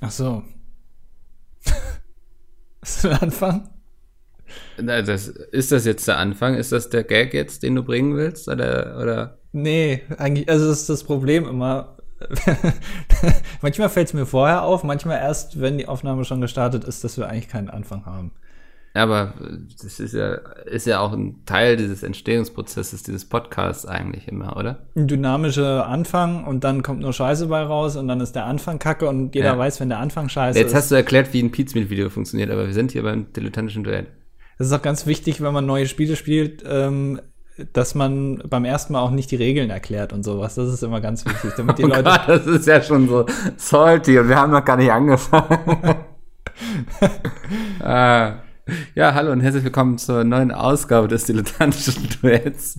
Ach so. Ist das ein Anfang? Na, das, ist das jetzt der Anfang? Ist das der Gag jetzt, den du bringen willst? Oder, oder? Nee, eigentlich, also das ist das Problem immer. manchmal fällt es mir vorher auf, manchmal erst, wenn die Aufnahme schon gestartet ist, dass wir eigentlich keinen Anfang haben. Aber das ist ja, ist ja auch ein Teil dieses Entstehungsprozesses, dieses Podcasts eigentlich immer, oder? Ein dynamischer Anfang und dann kommt nur Scheiße bei raus und dann ist der Anfang kacke und jeder ja. weiß, wenn der Anfang scheiße Jetzt ist. Jetzt hast du erklärt, wie ein Pizmeet-Video funktioniert, aber wir sind hier beim dilettantischen Duell. Das ist auch ganz wichtig, wenn man neue Spiele spielt, ähm, dass man beim ersten Mal auch nicht die Regeln erklärt und sowas. Das ist immer ganz wichtig, damit die oh Leute. Gott, das ist ja schon so salty und wir haben noch gar nicht angefangen. ah. Ja, hallo und herzlich willkommen zur neuen Ausgabe des dilettantischen Duets.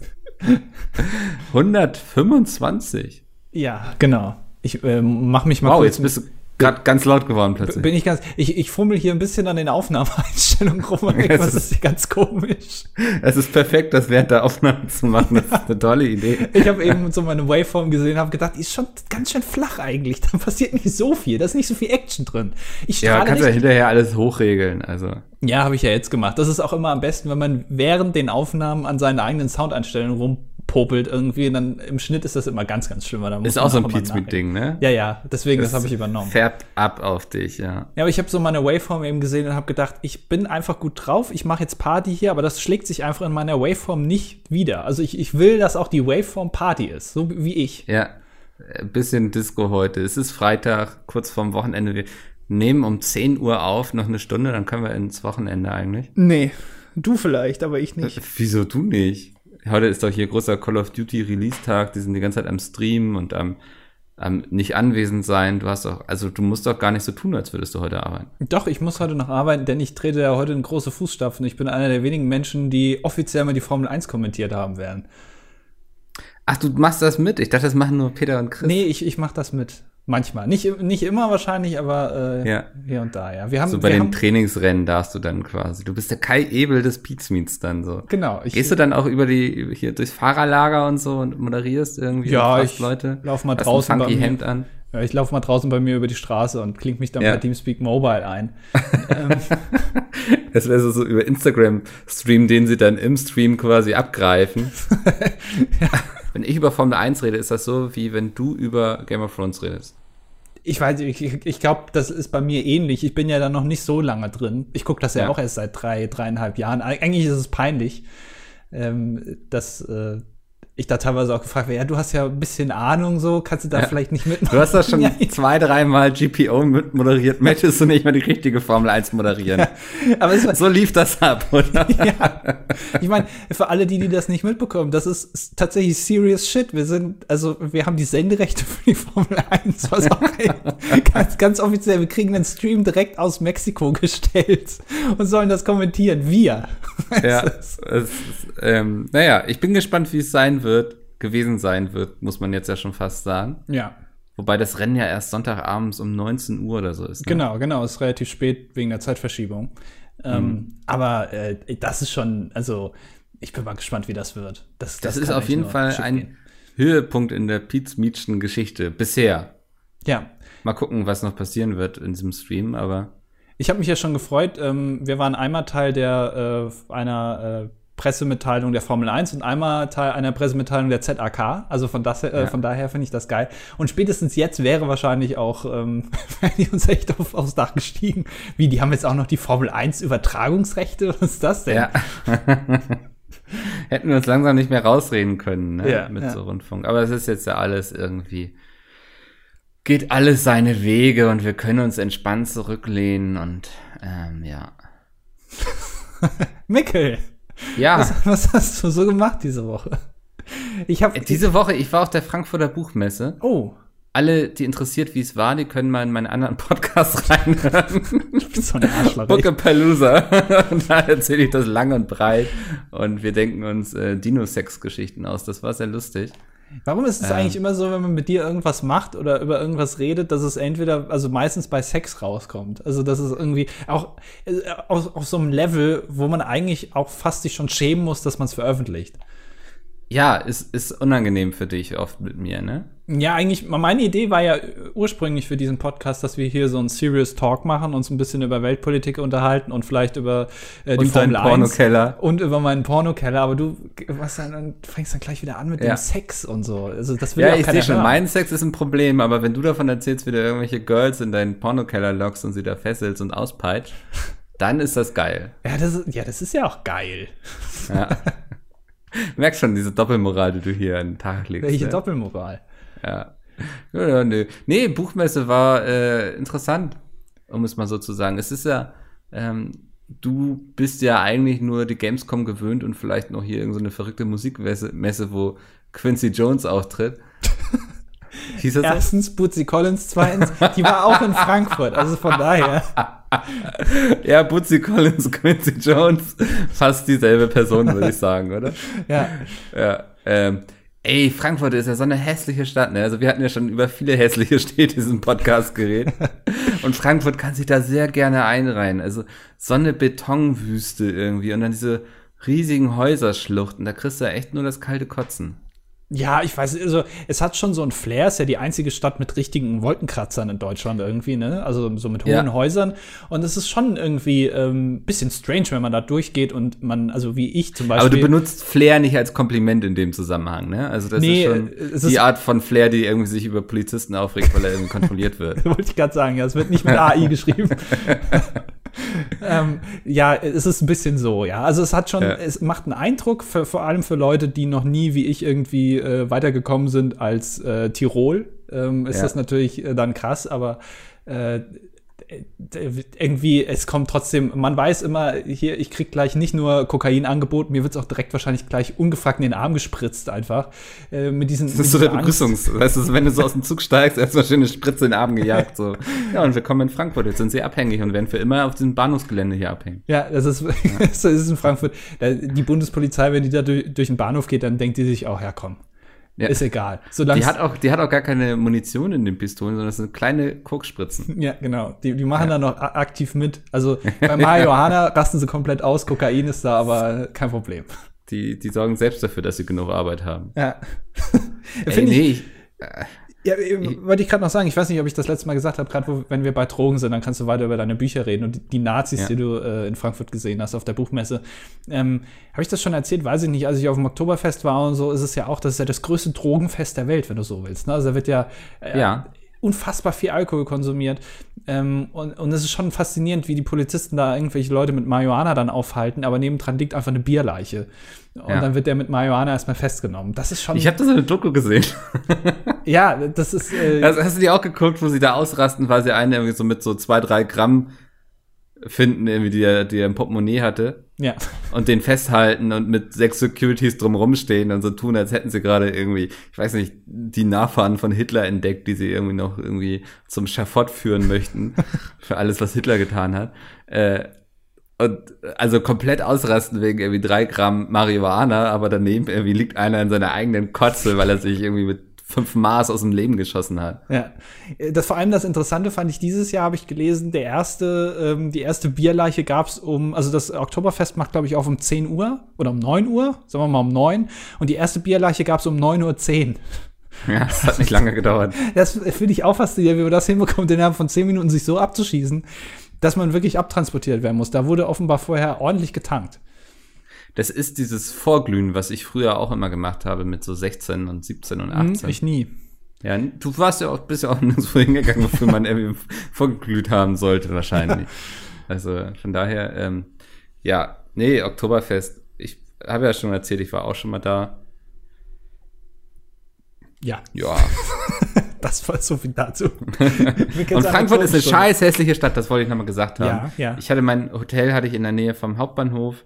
125. Ja, genau. Ich äh, mach mich mal wow, kurz. Jetzt bist du Gerade ganz laut geworden plötzlich. Bin ich ganz, ich, ich fummel hier ein bisschen an den Aufnahmeeinstellungen rum. Was ist hier ganz komisch. Es ist perfekt, das während der Aufnahme zu machen. Das ja. ist eine tolle Idee. Ich habe eben so meine Waveform gesehen, habe gedacht, die ist schon ganz schön flach eigentlich. Da passiert nicht so viel, da ist nicht so viel Action drin. Ich ja, kannst ja hinterher alles hochregeln, also. Ja, habe ich ja jetzt gemacht. Das ist auch immer am besten, wenn man während den Aufnahmen an seinen eigenen Soundeinstellungen rum popelt irgendwie. Und dann im Schnitt ist das immer ganz, ganz schlimm. Da ist auch so ein Pizmeet-Ding, ne? Ja, ja, deswegen, das, das habe ich übernommen. Färbt ab auf dich, ja. Ja, aber ich habe so meine Waveform eben gesehen und habe gedacht, ich bin einfach gut drauf, ich mache jetzt Party hier, aber das schlägt sich einfach in meiner Waveform nicht wieder. Also ich, ich will, dass auch die Waveform Party ist, so wie ich. Ja, ein bisschen Disco heute. Es ist Freitag, kurz vorm Wochenende. Wir nehmen um 10 Uhr auf, noch eine Stunde, dann können wir ins Wochenende eigentlich. Nee, du vielleicht, aber ich nicht. Wieso du nicht? Heute ist doch hier großer Call of Duty Release-Tag, die sind die ganze Zeit am Stream und am, am nicht anwesend sein. Du hast doch, also du musst doch gar nicht so tun, als würdest du heute arbeiten. Doch, ich muss heute noch arbeiten, denn ich trete ja heute in große Fußstapfen. Ich bin einer der wenigen Menschen, die offiziell mal die Formel 1 kommentiert haben werden. Ach, du machst das mit? Ich dachte, das machen nur Peter und Chris. Nee, ich, ich mach das mit. Manchmal. Nicht, nicht immer wahrscheinlich, aber äh, ja. hier und da, ja. Wir haben, so bei den haben, Trainingsrennen darfst du dann quasi. Du bist der Kai Ebel des Pizmeets dann so. Genau. Ich, Gehst du dann auch über die, hier durchs Fahrerlager und so und moderierst irgendwie ja, ich Leute? lauf mal draußen ein funky. Hemd an. Ja, ich laufe mal draußen bei mir über die Straße und klinge mich dann ja. bei Teamspeak Mobile ein. Ähm. das wäre so, so über Instagram-Stream, den sie dann im Stream quasi abgreifen. ja. Wenn ich über Formel 1 rede, ist das so, wie wenn du über Game of Thrones redest. Ich weiß, ich, ich glaube, das ist bei mir ähnlich. Ich bin ja da noch nicht so lange drin. Ich gucke das ja, ja, auch erst seit drei, dreieinhalb Jahren. Eigentlich ist es peinlich, ähm, dass äh, ich da teilweise auch gefragt werde, ja, du hast ja ein bisschen Ahnung so, kannst du da ja. vielleicht nicht mitmachen? Du hast das schon ja. zwei, dreimal GPO mit moderiert. Möchtest du nicht mal die richtige Formel 1 moderieren? Ja. Aber es, so lief das ab, oder? Ja. Ich meine, für alle, die, die das nicht mitbekommen, das ist, tatsächlich serious shit. Wir sind, also wir haben die Senderechte für die Formel 1, was auch ganz, ganz offiziell. Wir kriegen den Stream direkt aus Mexiko gestellt und sollen das kommentieren. Wir. Ja, es ist, ähm, naja, ich bin gespannt, wie es sein wird, gewesen sein wird, muss man jetzt ja schon fast sagen. Ja. Wobei das Rennen ja erst Sonntagabends um 19 Uhr oder so ist. Ne? Genau, genau, ist relativ spät wegen der Zeitverschiebung. Ähm, mhm. Aber äh, das ist schon, also ich bin mal gespannt, wie das wird. Das, das, das ist auf jeden Fall ein gehen. Höhepunkt in der Pete Mietschen Geschichte bisher. Ja. Mal gucken, was noch passieren wird in diesem Stream, aber. Ich habe mich ja schon gefreut. Ähm, wir waren einmal Teil der äh, einer äh, Pressemitteilung der Formel 1 und einmal Teil einer Pressemitteilung der ZAK. Also von, das, äh, ja. von daher finde ich das geil. Und spätestens jetzt wäre wahrscheinlich auch, ähm, wären die uns echt auf, aufs Dach gestiegen. Wie, die haben jetzt auch noch die Formel 1 Übertragungsrechte? Was ist das denn? Ja. Hätten wir uns langsam nicht mehr rausreden können, ne? Ja, mit ja. so Rundfunk. Aber es ist jetzt ja alles irgendwie, geht alles seine Wege und wir können uns entspannt zurücklehnen und, ähm, ja. Mickel! Ja. Was, was, hast du so gemacht diese Woche? Ich habe diese Woche, ich war auf der Frankfurter Buchmesse. Oh. Alle, die interessiert, wie es war, die können mal in meinen anderen Podcast reinhören. Ich bin so ein Arschloch. Palooza. und da erzähle ich das lang und breit. Und wir denken uns äh, Dino-Sex-Geschichten aus. Das war sehr lustig. Warum ist es ähm, eigentlich immer so, wenn man mit dir irgendwas macht oder über irgendwas redet, dass es entweder, also meistens bei Sex rauskommt? Also, dass es irgendwie auch äh, auf, auf so einem Level, wo man eigentlich auch fast sich schon schämen muss, dass man es veröffentlicht. Ja, ist, ist unangenehm für dich oft mit mir, ne? Ja, eigentlich, meine Idee war ja ursprünglich für diesen Podcast, dass wir hier so einen Serious Talk machen, uns ein bisschen über Weltpolitik unterhalten und vielleicht über äh, die und Formel 1 Pornokeller. und über meinen Pornokeller, aber du was dann, fängst dann gleich wieder an mit ja. dem Sex und so. Also das will ja, ja ich sehe schon, mein Sex ist ein Problem, aber wenn du davon erzählst, wie du irgendwelche Girls in deinen Pornokeller lockst und sie da fesselst und auspeitscht, dann ist das geil. Ja, das ist, ja, das ist ja auch geil. Ja. Merkst schon diese Doppelmoral, die du hier an den Tag legst. Welche ne? Doppelmoral? Ja. ja, ja nee. Buchmesse war äh, interessant, um es mal so zu sagen. Es ist ja, ähm, du bist ja eigentlich nur die Gamescom gewöhnt und vielleicht noch hier irgendeine so verrückte Musikmesse, Messe, wo Quincy Jones auftritt. Hieß das Erstens Bootsy Collins, zweitens, die war auch in Frankfurt, also von daher. ja, Bootsy Collins Quincy Jones, fast dieselbe Person, würde ich sagen, oder? Ja. Ja. Ähm, Ey, Frankfurt ist ja so eine hässliche Stadt, ne? Also wir hatten ja schon über viele hässliche Städte in diesem Podcast geredet. und Frankfurt kann sich da sehr gerne einreihen. Also so eine Betonwüste irgendwie und dann diese riesigen Häuserschluchten, da kriegst du ja echt nur das kalte Kotzen. Ja, ich weiß, also es hat schon so ein Flair, ist ja die einzige Stadt mit richtigen Wolkenkratzern in Deutschland irgendwie, ne? Also so mit hohen ja. Häusern. Und es ist schon irgendwie ähm, bisschen strange, wenn man da durchgeht und man, also wie ich zum Beispiel. Aber du benutzt Flair nicht als Kompliment in dem Zusammenhang, ne? Also das nee, ist schon die ist Art von Flair, die irgendwie sich über Polizisten aufregt, weil er irgendwie kontrolliert wird. Wollte ich gerade sagen, ja, es wird nicht mit AI geschrieben. ähm, ja, es ist ein bisschen so, ja. Also es hat schon, ja. es macht einen Eindruck, für, vor allem für Leute, die noch nie, wie ich, irgendwie äh, weitergekommen sind als äh, Tirol. Ähm, ist ja. das natürlich äh, dann krass, aber äh, irgendwie, es kommt trotzdem, man weiß immer, hier, ich krieg gleich nicht nur Kokain angeboten, mir wird es auch direkt wahrscheinlich gleich ungefragt in den Arm gespritzt einfach. Äh, mit diesen, das ist so der Begrüßungs, weißt du, wenn du so aus dem Zug steigst, erstmal schön eine Spritze in den Arm gejagt, so. Ja, und wir kommen in Frankfurt, jetzt sind sie abhängig und werden für immer auf diesem Bahnhofsgelände hier abhängen. Ja, das ist, ja. das ist in Frankfurt. Die Bundespolizei, wenn die da durch, durch den Bahnhof geht, dann denkt die sich auch, ja komm, ja. Ist egal. die, hat auch, die hat auch gar keine Munition in den Pistolen, sondern das sind kleine Kokspritzen. Ja, genau. Die, die machen ja. da noch aktiv mit. Also bei Marihuana rasten sie komplett aus, Kokain ist da, aber kein Problem. Die, die sorgen selbst dafür, dass sie genug Arbeit haben. Ja. Ey, nee, ich, ja, wollte ich gerade noch sagen, ich weiß nicht, ob ich das letzte Mal gesagt habe, gerade wenn wir bei Drogen sind, dann kannst du weiter über deine Bücher reden und die, die Nazis, ja. die du äh, in Frankfurt gesehen hast auf der Buchmesse. Ähm, habe ich das schon erzählt? Weiß ich nicht. Als ich auf dem Oktoberfest war und so, ist es ja auch, das ist ja das größte Drogenfest der Welt, wenn du so willst. Ne? Also da wird ja, äh, ja unfassbar viel Alkohol konsumiert. Ähm, und, und es ist schon faszinierend, wie die Polizisten da irgendwelche Leute mit Marihuana dann aufhalten, aber nebendran liegt einfach eine Bierleiche. Und ja. dann wird der mit Marihuana erstmal festgenommen. Das ist schon. Ich habe das in der Doku gesehen. ja, das ist. Äh, also hast du die auch geguckt, wo sie da ausrasten, weil sie einen irgendwie so mit so zwei, drei Gramm finden, irgendwie, die er, die er im Portemonnaie hatte. Ja. Und den festhalten und mit sechs Securities drumherum stehen und so tun, als hätten sie gerade irgendwie, ich weiß nicht, die Nachfahren von Hitler entdeckt, die sie irgendwie noch irgendwie zum Schafott führen möchten. für alles, was Hitler getan hat. Äh, und also komplett ausrasten wegen irgendwie drei Gramm Marihuana, aber daneben irgendwie liegt einer in seiner eigenen Kotze, weil er sich irgendwie mit fünf Maß aus dem Leben geschossen hat. Ja, das vor allem das Interessante fand ich dieses Jahr habe ich gelesen, der erste, ähm, die erste Bierleiche gab's um, also das Oktoberfest macht glaube ich auf um 10 Uhr oder um 9 Uhr, sagen wir mal um 9 und die erste Bierleiche gab's um 9.10 Uhr. Ja, das hat nicht lange gedauert. das finde ich auch faszinierend, wie man das hinbekommt, innerhalb von 10 Minuten sich so abzuschießen, dass man wirklich abtransportiert werden muss. Da wurde offenbar vorher ordentlich getankt das ist dieses Vorglühen, was ich früher auch immer gemacht habe mit so 16 und 17 und 18. Hm, ich nie. Ja, du warst ja auch, bist ja auch so hingegangen, wofür man irgendwie vorgeglüht haben sollte, wahrscheinlich. also von daher, ähm, ja, nee, Oktoberfest. Ich habe ja schon erzählt, ich war auch schon mal da. Ja. Ja. das war so viel dazu. und Frankfurt ist eine scheiß hässliche Stadt, das wollte ich nochmal gesagt haben. Ja, ja. Ich hatte mein Hotel hatte ich in der Nähe vom Hauptbahnhof.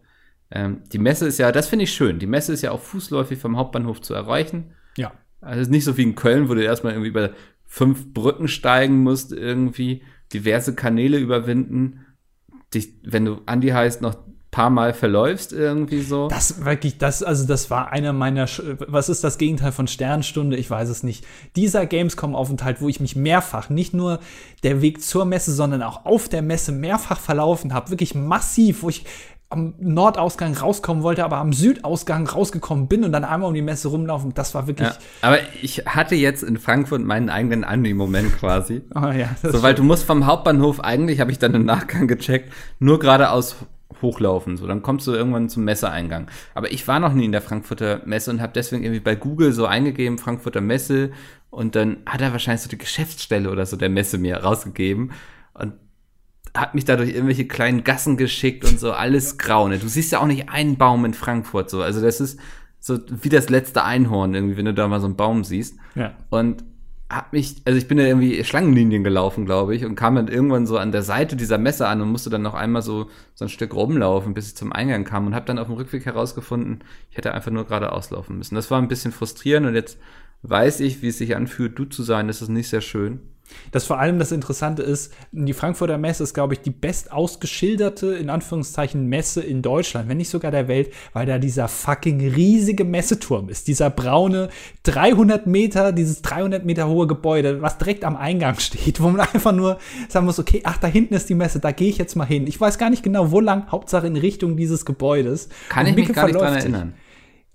Ähm, die Messe ist ja, das finde ich schön. Die Messe ist ja auch fußläufig vom Hauptbahnhof zu erreichen. Ja. Also es ist nicht so wie in Köln, wo du erstmal irgendwie über fünf Brücken steigen musst, irgendwie diverse Kanäle überwinden. Dich, wenn du Andi heißt, noch paar Mal verläufst irgendwie so. Das wirklich, das, also das war einer meiner, was ist das Gegenteil von Sternstunde? Ich weiß es nicht. Dieser Gamescom-Aufenthalt, wo ich mich mehrfach, nicht nur der Weg zur Messe, sondern auch auf der Messe mehrfach verlaufen habe, wirklich massiv, wo ich am Nordausgang rauskommen wollte, aber am Südausgang rausgekommen bin und dann einmal um die Messe rumlaufen. Das war wirklich. Ja, aber ich hatte jetzt in Frankfurt meinen eigenen Andi-Moment quasi. oh ja. So, weil du musst vom Hauptbahnhof eigentlich, habe ich dann im Nachgang gecheckt, nur geradeaus hochlaufen. So, dann kommst du irgendwann zum Messeeingang. Aber ich war noch nie in der Frankfurter Messe und habe deswegen irgendwie bei Google so eingegeben, Frankfurter Messe. Und dann hat er wahrscheinlich so die Geschäftsstelle oder so der Messe mir rausgegeben. Hat mich da durch irgendwelche kleinen Gassen geschickt und so, alles grau. Ne? Du siehst ja auch nicht einen Baum in Frankfurt so. Also das ist so wie das letzte Einhorn irgendwie, wenn du da mal so einen Baum siehst. Ja. Und hab mich, also ich bin da irgendwie Schlangenlinien gelaufen, glaube ich, und kam dann irgendwann so an der Seite dieser Messe an und musste dann noch einmal so, so ein Stück rumlaufen, bis ich zum Eingang kam und habe dann auf dem Rückweg herausgefunden, ich hätte einfach nur geradeaus laufen müssen. Das war ein bisschen frustrierend und jetzt weiß ich, wie es sich anfühlt, du zu sein. Das ist nicht sehr schön. Das vor allem das Interessante ist, die Frankfurter Messe ist, glaube ich, die best ausgeschilderte, in Anführungszeichen, Messe in Deutschland, wenn nicht sogar der Welt, weil da dieser fucking riesige Messeturm ist. Dieser braune 300 Meter, dieses 300 Meter hohe Gebäude, was direkt am Eingang steht, wo man einfach nur sagen muss, okay, ach, da hinten ist die Messe, da gehe ich jetzt mal hin. Ich weiß gar nicht genau, wo lang, Hauptsache in Richtung dieses Gebäudes. Kann Und ich mich gar nicht dran erinnern.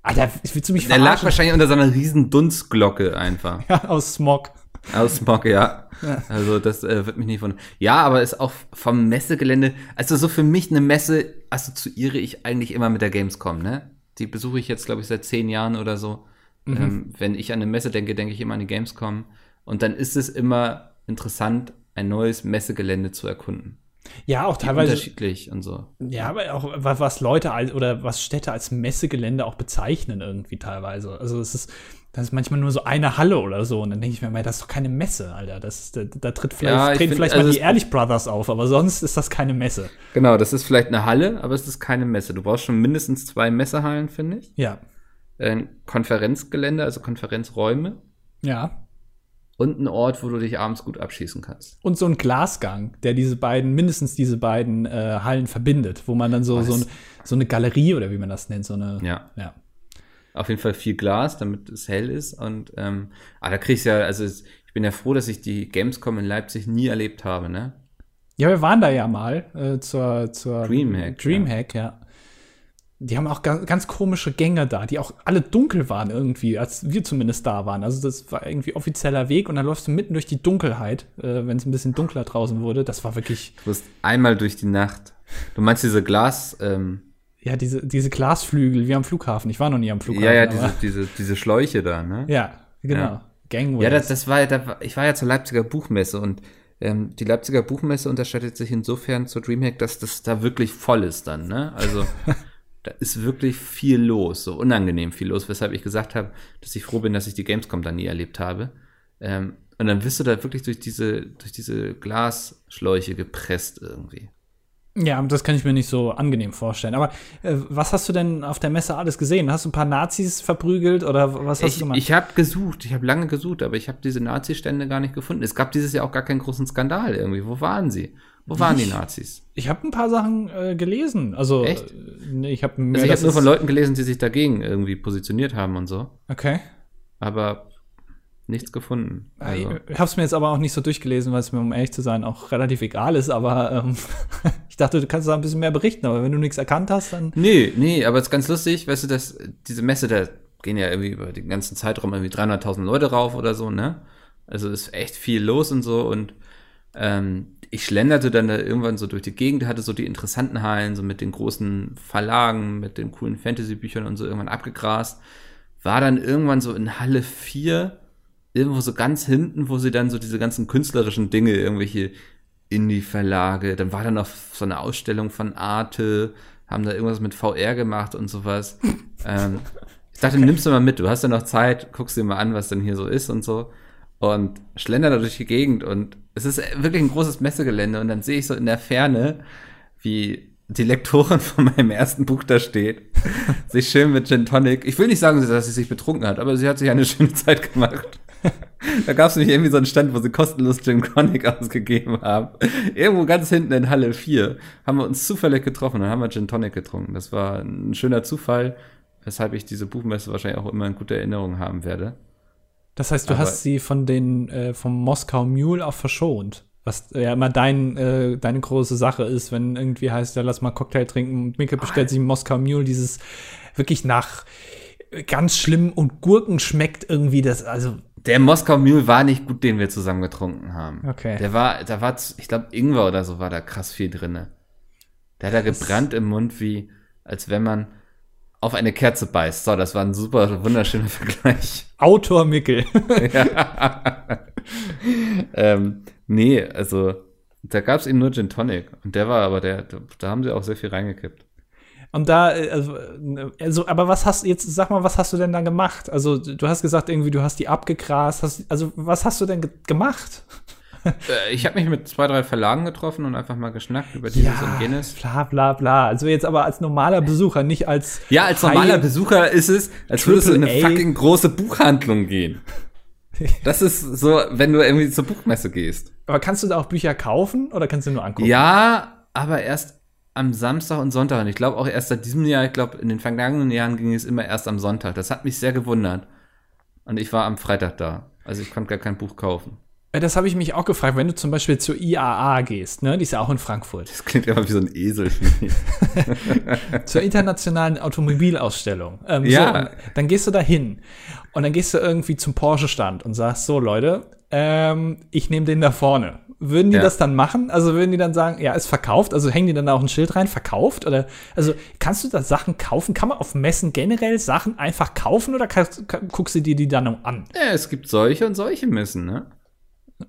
Alter, willst du mich verarschen? Der lag wahrscheinlich unter so einer riesen Dunstglocke einfach. Ja, aus Smog. Aus Smog, ja. ja. Also das äh, wird mich nicht von. Ja, aber ist auch vom Messegelände. Also so für mich eine Messe assoziiere ich eigentlich immer mit der Gamescom, ne? Die besuche ich jetzt, glaube ich, seit zehn Jahren oder so. Mhm. Ähm, wenn ich an eine Messe denke, denke ich immer an die Gamescom. Und dann ist es immer interessant, ein neues Messegelände zu erkunden. Ja, auch teilweise. Unterschiedlich und so. Ja, aber auch was Leute als, oder was Städte als Messegelände auch bezeichnen irgendwie teilweise. Also es ist, das ist manchmal nur so eine Halle oder so. Und dann denke ich mir, das ist doch keine Messe, Alter. Das, da, da tritt vielleicht, ja, treten find, vielleicht also mal die Ehrlich Brothers auf, aber sonst ist das keine Messe. Genau, das ist vielleicht eine Halle, aber es ist keine Messe. Du brauchst schon mindestens zwei Messehallen, finde ich. Ja. Ein Konferenzgelände, also Konferenzräume. Ja und ein Ort, wo du dich abends gut abschießen kannst. Und so ein Glasgang, der diese beiden, mindestens diese beiden äh, Hallen verbindet, wo man dann so, so, ein, so, eine Galerie oder wie man das nennt, so eine. Ja. ja. Auf jeden Fall viel Glas, damit es hell ist. Und ähm, ah, da kriegst du ja, also ich bin ja froh, dass ich die Gamescom in Leipzig nie erlebt habe, ne? Ja, wir waren da ja mal äh, zur, zur Dreamhack. Dreamhack, ja. ja die haben auch ganz, ganz, komische Gänge da, die auch alle dunkel waren irgendwie, als wir zumindest da waren. Also das war irgendwie offizieller Weg und dann läufst du mitten durch die Dunkelheit, äh, wenn es ein bisschen dunkler draußen wurde. Das war wirklich. Du bist einmal durch die Nacht. Du meinst diese Glas. Ähm ja, diese, diese Glasflügel wie am Flughafen. Ich war noch nie am Flughafen. Ja, ja, diese, diese, diese Schläuche da, ne? Ja, genau. Ja. Gangways. Ja, das, das war, da, ich war ja zur Leipziger Buchmesse und ähm, die Leipziger Buchmesse unterscheidet sich insofern zur Dreamhack, dass das da wirklich voll ist dann, ne? Also da ist wirklich viel los, so unangenehm viel los, weshalb ich gesagt habe, dass ich froh bin, dass ich die Gamescom da nie erlebt habe. Ähm, und dann wirst du da wirklich durch diese, durch diese Glasschläuche gepresst irgendwie. Ja, das kann ich mir nicht so angenehm vorstellen. Aber äh, was hast du denn auf der Messe alles gesehen? Hast du ein paar Nazis verprügelt oder was hast ich, du gemacht? Ich habe gesucht, ich habe lange gesucht, aber ich habe diese Nazi-Stände gar nicht gefunden. Es gab dieses Jahr auch gar keinen großen Skandal irgendwie. Wo waren sie? Wo waren die Nazis? Ich habe ein paar Sachen äh, gelesen. Also, Echt? Äh, ich habe also ich hab nur von Leuten gelesen, die sich dagegen irgendwie positioniert haben und so. Okay. Aber nichts gefunden. Also. Ich habe es mir jetzt aber auch nicht so durchgelesen, weil es mir, um ehrlich zu sein, auch relativ egal ist. Aber ähm, ich dachte, du kannst da ein bisschen mehr berichten. Aber wenn du nichts erkannt hast, dann. Nee, nee, aber es ist ganz lustig. Weißt du, dass diese Messe, da gehen ja irgendwie über den ganzen Zeitraum irgendwie 300.000 Leute rauf oder so, ne? Also ist echt viel los und so. Und ähm, ich schlenderte dann da irgendwann so durch die Gegend, hatte so die interessanten Hallen, so mit den großen Verlagen, mit den coolen Fantasy-Büchern und so irgendwann abgegrast. War dann irgendwann so in Halle 4, irgendwo so ganz hinten, wo sie dann so diese ganzen künstlerischen Dinge, irgendwelche Indie-Verlage, dann war da noch so eine Ausstellung von Arte, haben da irgendwas mit VR gemacht und sowas. ähm, ich dachte, nimmst du mal mit, du hast ja noch Zeit, guckst dir mal an, was denn hier so ist und so und schlender da durch die Gegend und es ist wirklich ein großes Messegelände und dann sehe ich so in der Ferne, wie die Lektorin von meinem ersten Buch da steht, sich schön mit Gin Tonic. Ich will nicht sagen, dass sie sich betrunken hat, aber sie hat sich eine schöne Zeit gemacht. da gab es nämlich irgendwie so einen Stand, wo sie kostenlos Gin Tonic ausgegeben haben. Irgendwo ganz hinten in Halle 4 haben wir uns zufällig getroffen und haben wir Gin Tonic getrunken. Das war ein schöner Zufall, weshalb ich diese Buchmesse wahrscheinlich auch immer in guter Erinnerung haben werde. Das heißt, du Aber hast sie von den, äh, vom Moskau Mule auch verschont. was ja immer dein, äh, deine große Sache ist, wenn irgendwie heißt, ja, lass mal Cocktail trinken und Mikkel bestellt sich Moskau Mule, dieses wirklich nach ganz schlimm und Gurken schmeckt irgendwie das, also. Der Moskau Mule war nicht gut, den wir zusammen getrunken haben. Okay. Der war, da war, ich glaube, Ingwer oder so war da krass viel drinne. Der hat da gebrannt im Mund, wie, als wenn man auf eine Kerze beißt. So, das war ein super, wunderschöner Vergleich. Autor Mickel. ja. ähm, nee, also da gab es eben nur Gin Tonic. Und der war aber der, da haben sie auch sehr viel reingekippt. Und da, also, also, aber was hast jetzt, sag mal, was hast du denn da gemacht? Also, du hast gesagt, irgendwie, du hast die abgegrast. Hast, also, was hast du denn ge gemacht? Äh, ich habe mich mit zwei, drei Verlagen getroffen und einfach mal geschnackt über dieses ja, und jenes. Bla bla bla. Also jetzt aber als normaler Besucher, nicht als. Ja, als normaler Besucher ist es, als würdest du in eine fucking große Buchhandlung gehen. Das ist so, wenn du irgendwie zur Buchmesse gehst. Aber kannst du da auch Bücher kaufen oder kannst du nur angucken? Ja, aber erst am Samstag und Sonntag. Und ich glaube auch erst seit diesem Jahr, ich glaube, in den vergangenen Jahren ging es immer erst am Sonntag. Das hat mich sehr gewundert. Und ich war am Freitag da. Also ich konnte gar kein Buch kaufen. Das habe ich mich auch gefragt, wenn du zum Beispiel zur IAA gehst, ne? Die ist ja auch in Frankfurt. Das klingt immer wie so ein Esel. zur internationalen Automobilausstellung. Ähm, ja. So, dann gehst du da hin und dann gehst du irgendwie zum Porsche-Stand und sagst, so Leute, ähm, ich nehme den da vorne. Würden die ja. das dann machen? Also würden die dann sagen, ja, ist verkauft? Also hängen die dann auch ein Schild rein, verkauft? Oder also kannst du da Sachen kaufen? Kann man auf Messen generell Sachen einfach kaufen oder kann, kann, guckst du dir die dann an? Ja, es gibt solche und solche Messen, ne?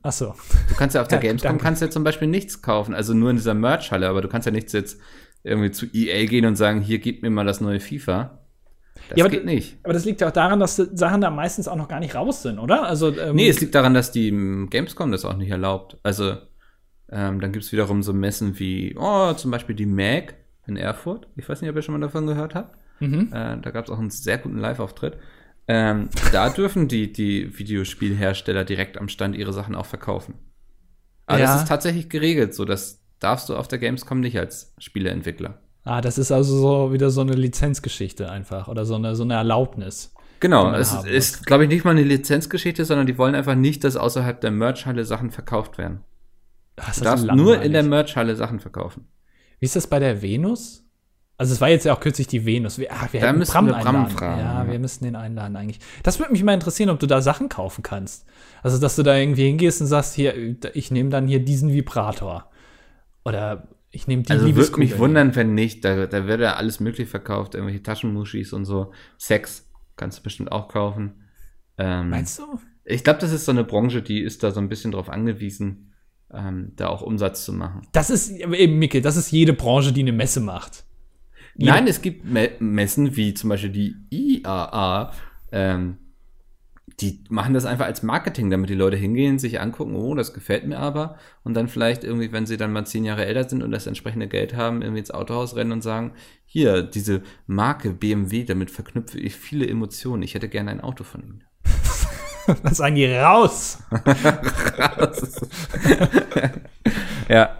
Ach so. Du kannst ja auf der ja, Gamescom danke. kannst ja zum Beispiel nichts kaufen, also nur in dieser Merch-Halle, aber du kannst ja nichts jetzt irgendwie zu EA gehen und sagen, hier gib mir mal das neue FIFA. Das ja, geht aber, nicht. Aber das liegt ja auch daran, dass Sachen da meistens auch noch gar nicht raus sind, oder? Also, ähm, nee, es liegt daran, dass die Gamescom das auch nicht erlaubt. Also, ähm, dann gibt es wiederum so Messen wie, oh, zum Beispiel die MAG in Erfurt. Ich weiß nicht, ob ihr schon mal davon gehört habt. Mhm. Äh, da gab es auch einen sehr guten Live-Auftritt. Ähm, da dürfen die, die Videospielhersteller direkt am Stand ihre Sachen auch verkaufen. Aber ja. das ist tatsächlich geregelt, so das darfst du auf der Gamescom nicht als Spieleentwickler. Ah, das ist also so wieder so eine Lizenzgeschichte einfach oder so eine, so eine Erlaubnis. Genau, es ist, glaube ich, nicht mal eine Lizenzgeschichte, sondern die wollen einfach nicht, dass außerhalb der Merchhalle Sachen verkauft werden. Ach, du darfst nur in der Merchhalle Sachen verkaufen. Wie ist das bei der Venus? Also es war jetzt ja auch kürzlich die Venus. Wir, ah, wir da müssen Bram wir Bram fragen. Ja, ja, wir müssen den einladen eigentlich. Das würde mich mal interessieren, ob du da Sachen kaufen kannst. Also, dass du da irgendwie hingehst und sagst, hier, ich nehme dann hier diesen Vibrator. Oder ich nehme die Also würde mich wundern, wenn nicht. Da, da wird ja alles möglich verkauft. Irgendwelche Taschenmuschis und so. Sex kannst du bestimmt auch kaufen. Ähm, Meinst du? Ich glaube, das ist so eine Branche, die ist da so ein bisschen drauf angewiesen, ähm, da auch Umsatz zu machen. Das ist eben, Micke, das ist jede Branche, die eine Messe macht. Nein, es gibt Me Messen wie zum Beispiel die IAA, ähm, die machen das einfach als Marketing, damit die Leute hingehen, sich angucken, oh, das gefällt mir aber. Und dann vielleicht irgendwie, wenn sie dann mal zehn Jahre älter sind und das entsprechende Geld haben, irgendwie ins Autohaus rennen und sagen, hier, diese Marke BMW, damit verknüpfe ich viele Emotionen. Ich hätte gerne ein Auto von Ihnen. Was sagen die raus? raus. ja.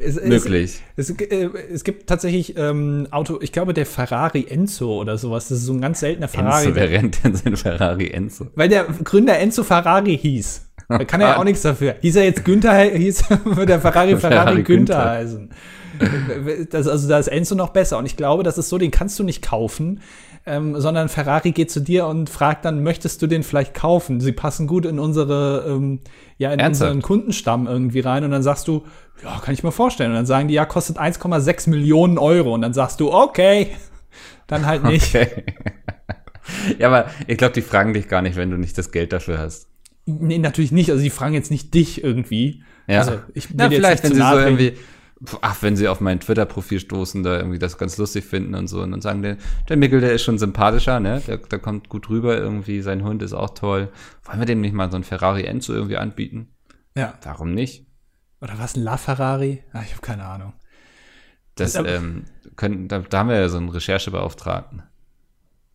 Es, Möglich. Es, es, äh, es, gibt tatsächlich ähm, Auto, ich glaube, der Ferrari Enzo oder sowas. Das ist so ein ganz seltener Ferrari. Enzo, wer rennt denn sein Ferrari Enzo? Weil der Gründer Enzo Ferrari hieß. Da kann er ja auch nichts dafür. Hieß er jetzt Günther, hieß der Ferrari Ferrari, Ferrari Günther, Günther heißen. Das, also da ist Enzo noch besser. Und ich glaube, das ist so, den kannst du nicht kaufen, ähm, sondern Ferrari geht zu dir und fragt dann, möchtest du den vielleicht kaufen? Sie passen gut in unsere, ähm, ja, in Ernsthaft? unseren Kundenstamm irgendwie rein. Und dann sagst du, ja, kann ich mir vorstellen. Und dann sagen die, ja, kostet 1,6 Millionen Euro. Und dann sagst du, okay, dann halt nicht. Okay. ja, aber ich glaube, die fragen dich gar nicht, wenn du nicht das Geld dafür hast. Nee, natürlich nicht. Also die fragen jetzt nicht dich irgendwie. Ja. Also ich Na, vielleicht, wenn sie so irgendwie, ach, wenn sie auf mein Twitter-Profil stoßen, da irgendwie das ganz lustig finden und so und dann sagen, der, der Mickel, der ist schon sympathischer, ne? Der, der kommt gut rüber irgendwie, sein Hund ist auch toll. Wollen wir dem nicht mal so ein Ferrari Enzo irgendwie anbieten? Ja. Warum nicht? Oder was, ein LaFerrari? Ach, ich habe keine Ahnung. Das, ähm, können, da, da haben wir ja so einen Recherchebeauftragten.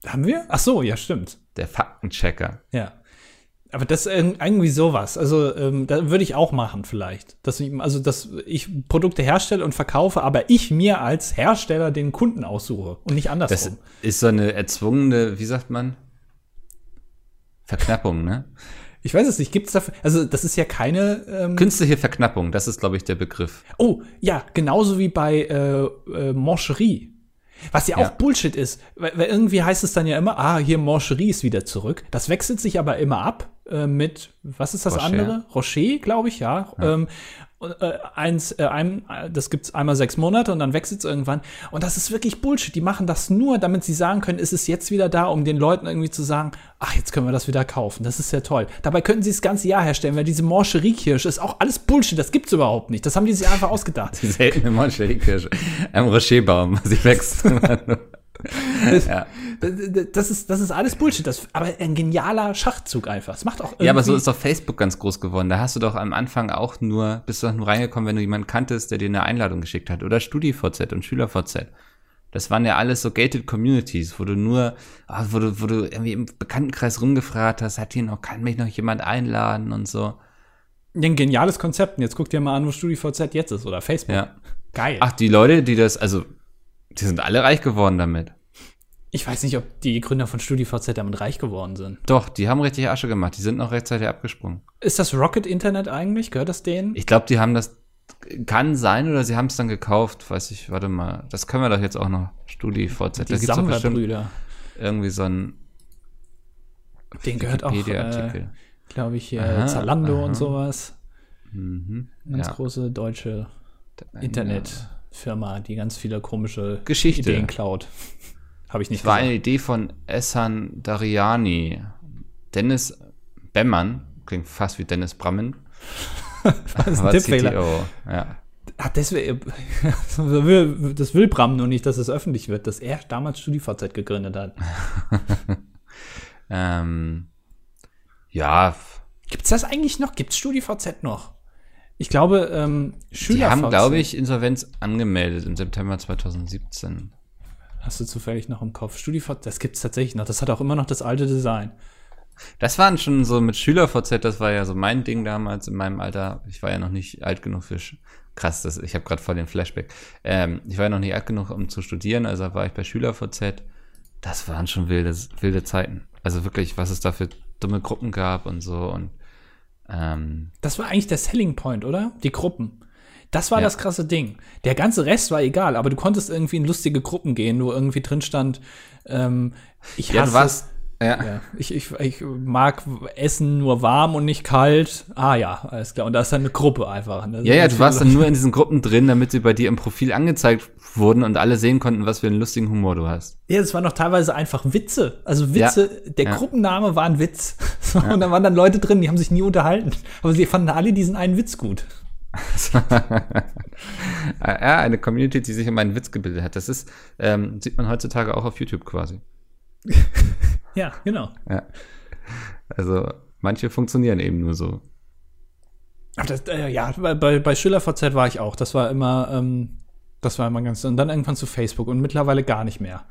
Haben wir? Ach so, ja, stimmt. Der Faktenchecker. Ja. Aber das ist irgendwie sowas. Also, ähm, da würde ich auch machen, vielleicht. Dass ich, also, dass ich Produkte herstelle und verkaufe, aber ich mir als Hersteller den Kunden aussuche und nicht andersrum. Das ist so eine erzwungene, wie sagt man? Verknappung, ne? Ich weiß es nicht. Gibt es dafür? Also das ist ja keine. Ähm Künstliche Verknappung, das ist, glaube ich, der Begriff. Oh, ja, genauso wie bei äh, äh, Mancherie. Was ja, ja, auch Bullshit ist, weil, weil, irgendwie heißt es dann ja immer, ah, hier Mancherie ist wieder zurück. Das wechselt sich aber immer ab äh, mit, was ist das Rocher. andere? Rocher, glaube ich, ja. ja. Ähm, äh, eins, äh, ein, das gibt's einmal sechs Monate und dann wechselt es irgendwann. Und das ist wirklich Bullshit. Die machen das nur, damit sie sagen können, ist es jetzt wieder da, um den Leuten irgendwie zu sagen, ach, jetzt können wir das wieder kaufen. Das ist ja toll. Dabei könnten sie das ganze Jahr herstellen, weil diese Morcherie-Kirsche ist auch alles Bullshit. Das gibt's überhaupt nicht. Das haben die sich einfach ausgedacht. Die seltene Morcherie-Kirsche. Ein Rocherbaum. Sie wächst. Das, ja. das, ist, das ist alles Bullshit. Das, aber ein genialer Schachzug einfach. Es macht auch Ja, aber so ist doch Facebook ganz groß geworden. Da hast du doch am Anfang auch nur, bist du doch nur reingekommen, wenn du jemanden kanntest, der dir eine Einladung geschickt hat. Oder StudiVZ und SchülerVZ. Das waren ja alles so gated Communities, wo du nur, ah, wo du, wo du irgendwie im Bekanntenkreis rumgefragt hast, hat hier noch, kann mich noch jemand einladen und so. Ein geniales Konzept. Und jetzt guck dir mal an, wo StudiVZ jetzt ist oder Facebook. Ja. Geil. Ach, die Leute, die das, also die sind alle reich geworden damit. Ich weiß nicht, ob die Gründer von StudiVZ damit reich geworden sind. Doch, die haben richtig Asche gemacht. Die sind noch rechtzeitig abgesprungen. Ist das Rocket Internet eigentlich? Gehört das denen? Ich glaube, die haben das. Kann sein oder sie haben es dann gekauft. Weiß ich, warte mal. Das können wir doch jetzt auch noch. StudiVZ. Die da gibt's doch bestimmt irgendwie so ein. Den gehört auch, äh, glaube ich, hier aha, Zalando aha. und sowas. Mhm, Ganz ja. große deutsche Internet. Firma, die ganz viele komische Geschichte. Ideen klaut. Habe ich nicht. Das war eine Idee von Essan Dariani. Dennis Bemmann, klingt fast wie Dennis Brammen. das ist ein Tippfehler. Ja. Ach, das, will, das will Bram nur nicht, dass es öffentlich wird, dass er damals StudiVZ gegründet hat. ähm, ja. Gibt es das eigentlich noch? Gibt es StudiVZ noch? Ich glaube, ähm, Schüler. Die haben, glaube ich, Insolvenz angemeldet im September 2017. Hast du zufällig noch im Kopf? StudiVZ, das gibt es tatsächlich noch. Das hat auch immer noch das alte Design. Das waren schon so mit SchülerVZ, das war ja so mein Ding damals in meinem Alter. Ich war ja noch nicht alt genug für. Krass, das, ich habe gerade voll den Flashback. Ähm, ich war ja noch nicht alt genug, um zu studieren, also war ich bei SchülerVZ. Das waren schon wilde, wilde Zeiten. Also wirklich, was es da für dumme Gruppen gab und so und ähm, das war eigentlich der Selling Point, oder? Die Gruppen. Das war ja. das krasse Ding. Der ganze Rest war egal, aber du konntest irgendwie in lustige Gruppen gehen, wo irgendwie drin stand, ähm, ich hasse, ja, du warst, ja. ja. Ich, ich, ich mag Essen nur warm und nicht kalt. Ah ja, alles klar. Und da ist dann eine Gruppe einfach. Ne? Ja, ja, du warst dann nur in diesen Gruppen drin, damit sie bei dir im Profil angezeigt wurden und alle sehen konnten, was für einen lustigen Humor du hast. Ja, das waren noch teilweise einfach Witze. Also Witze, ja. der ja. Gruppenname war ein Witz. und da waren dann Leute drin, die haben sich nie unterhalten. Aber sie fanden alle diesen einen Witz gut. ja, eine Community, die sich um einen Witz gebildet hat. Das ist, ähm, sieht man heutzutage auch auf YouTube quasi. Ja, genau. Ja. Also manche funktionieren eben nur so. Das, äh, ja, bei, bei Schiller VZ war ich auch. Das war immer, ähm, das war immer ganz. Und dann irgendwann zu Facebook und mittlerweile gar nicht mehr.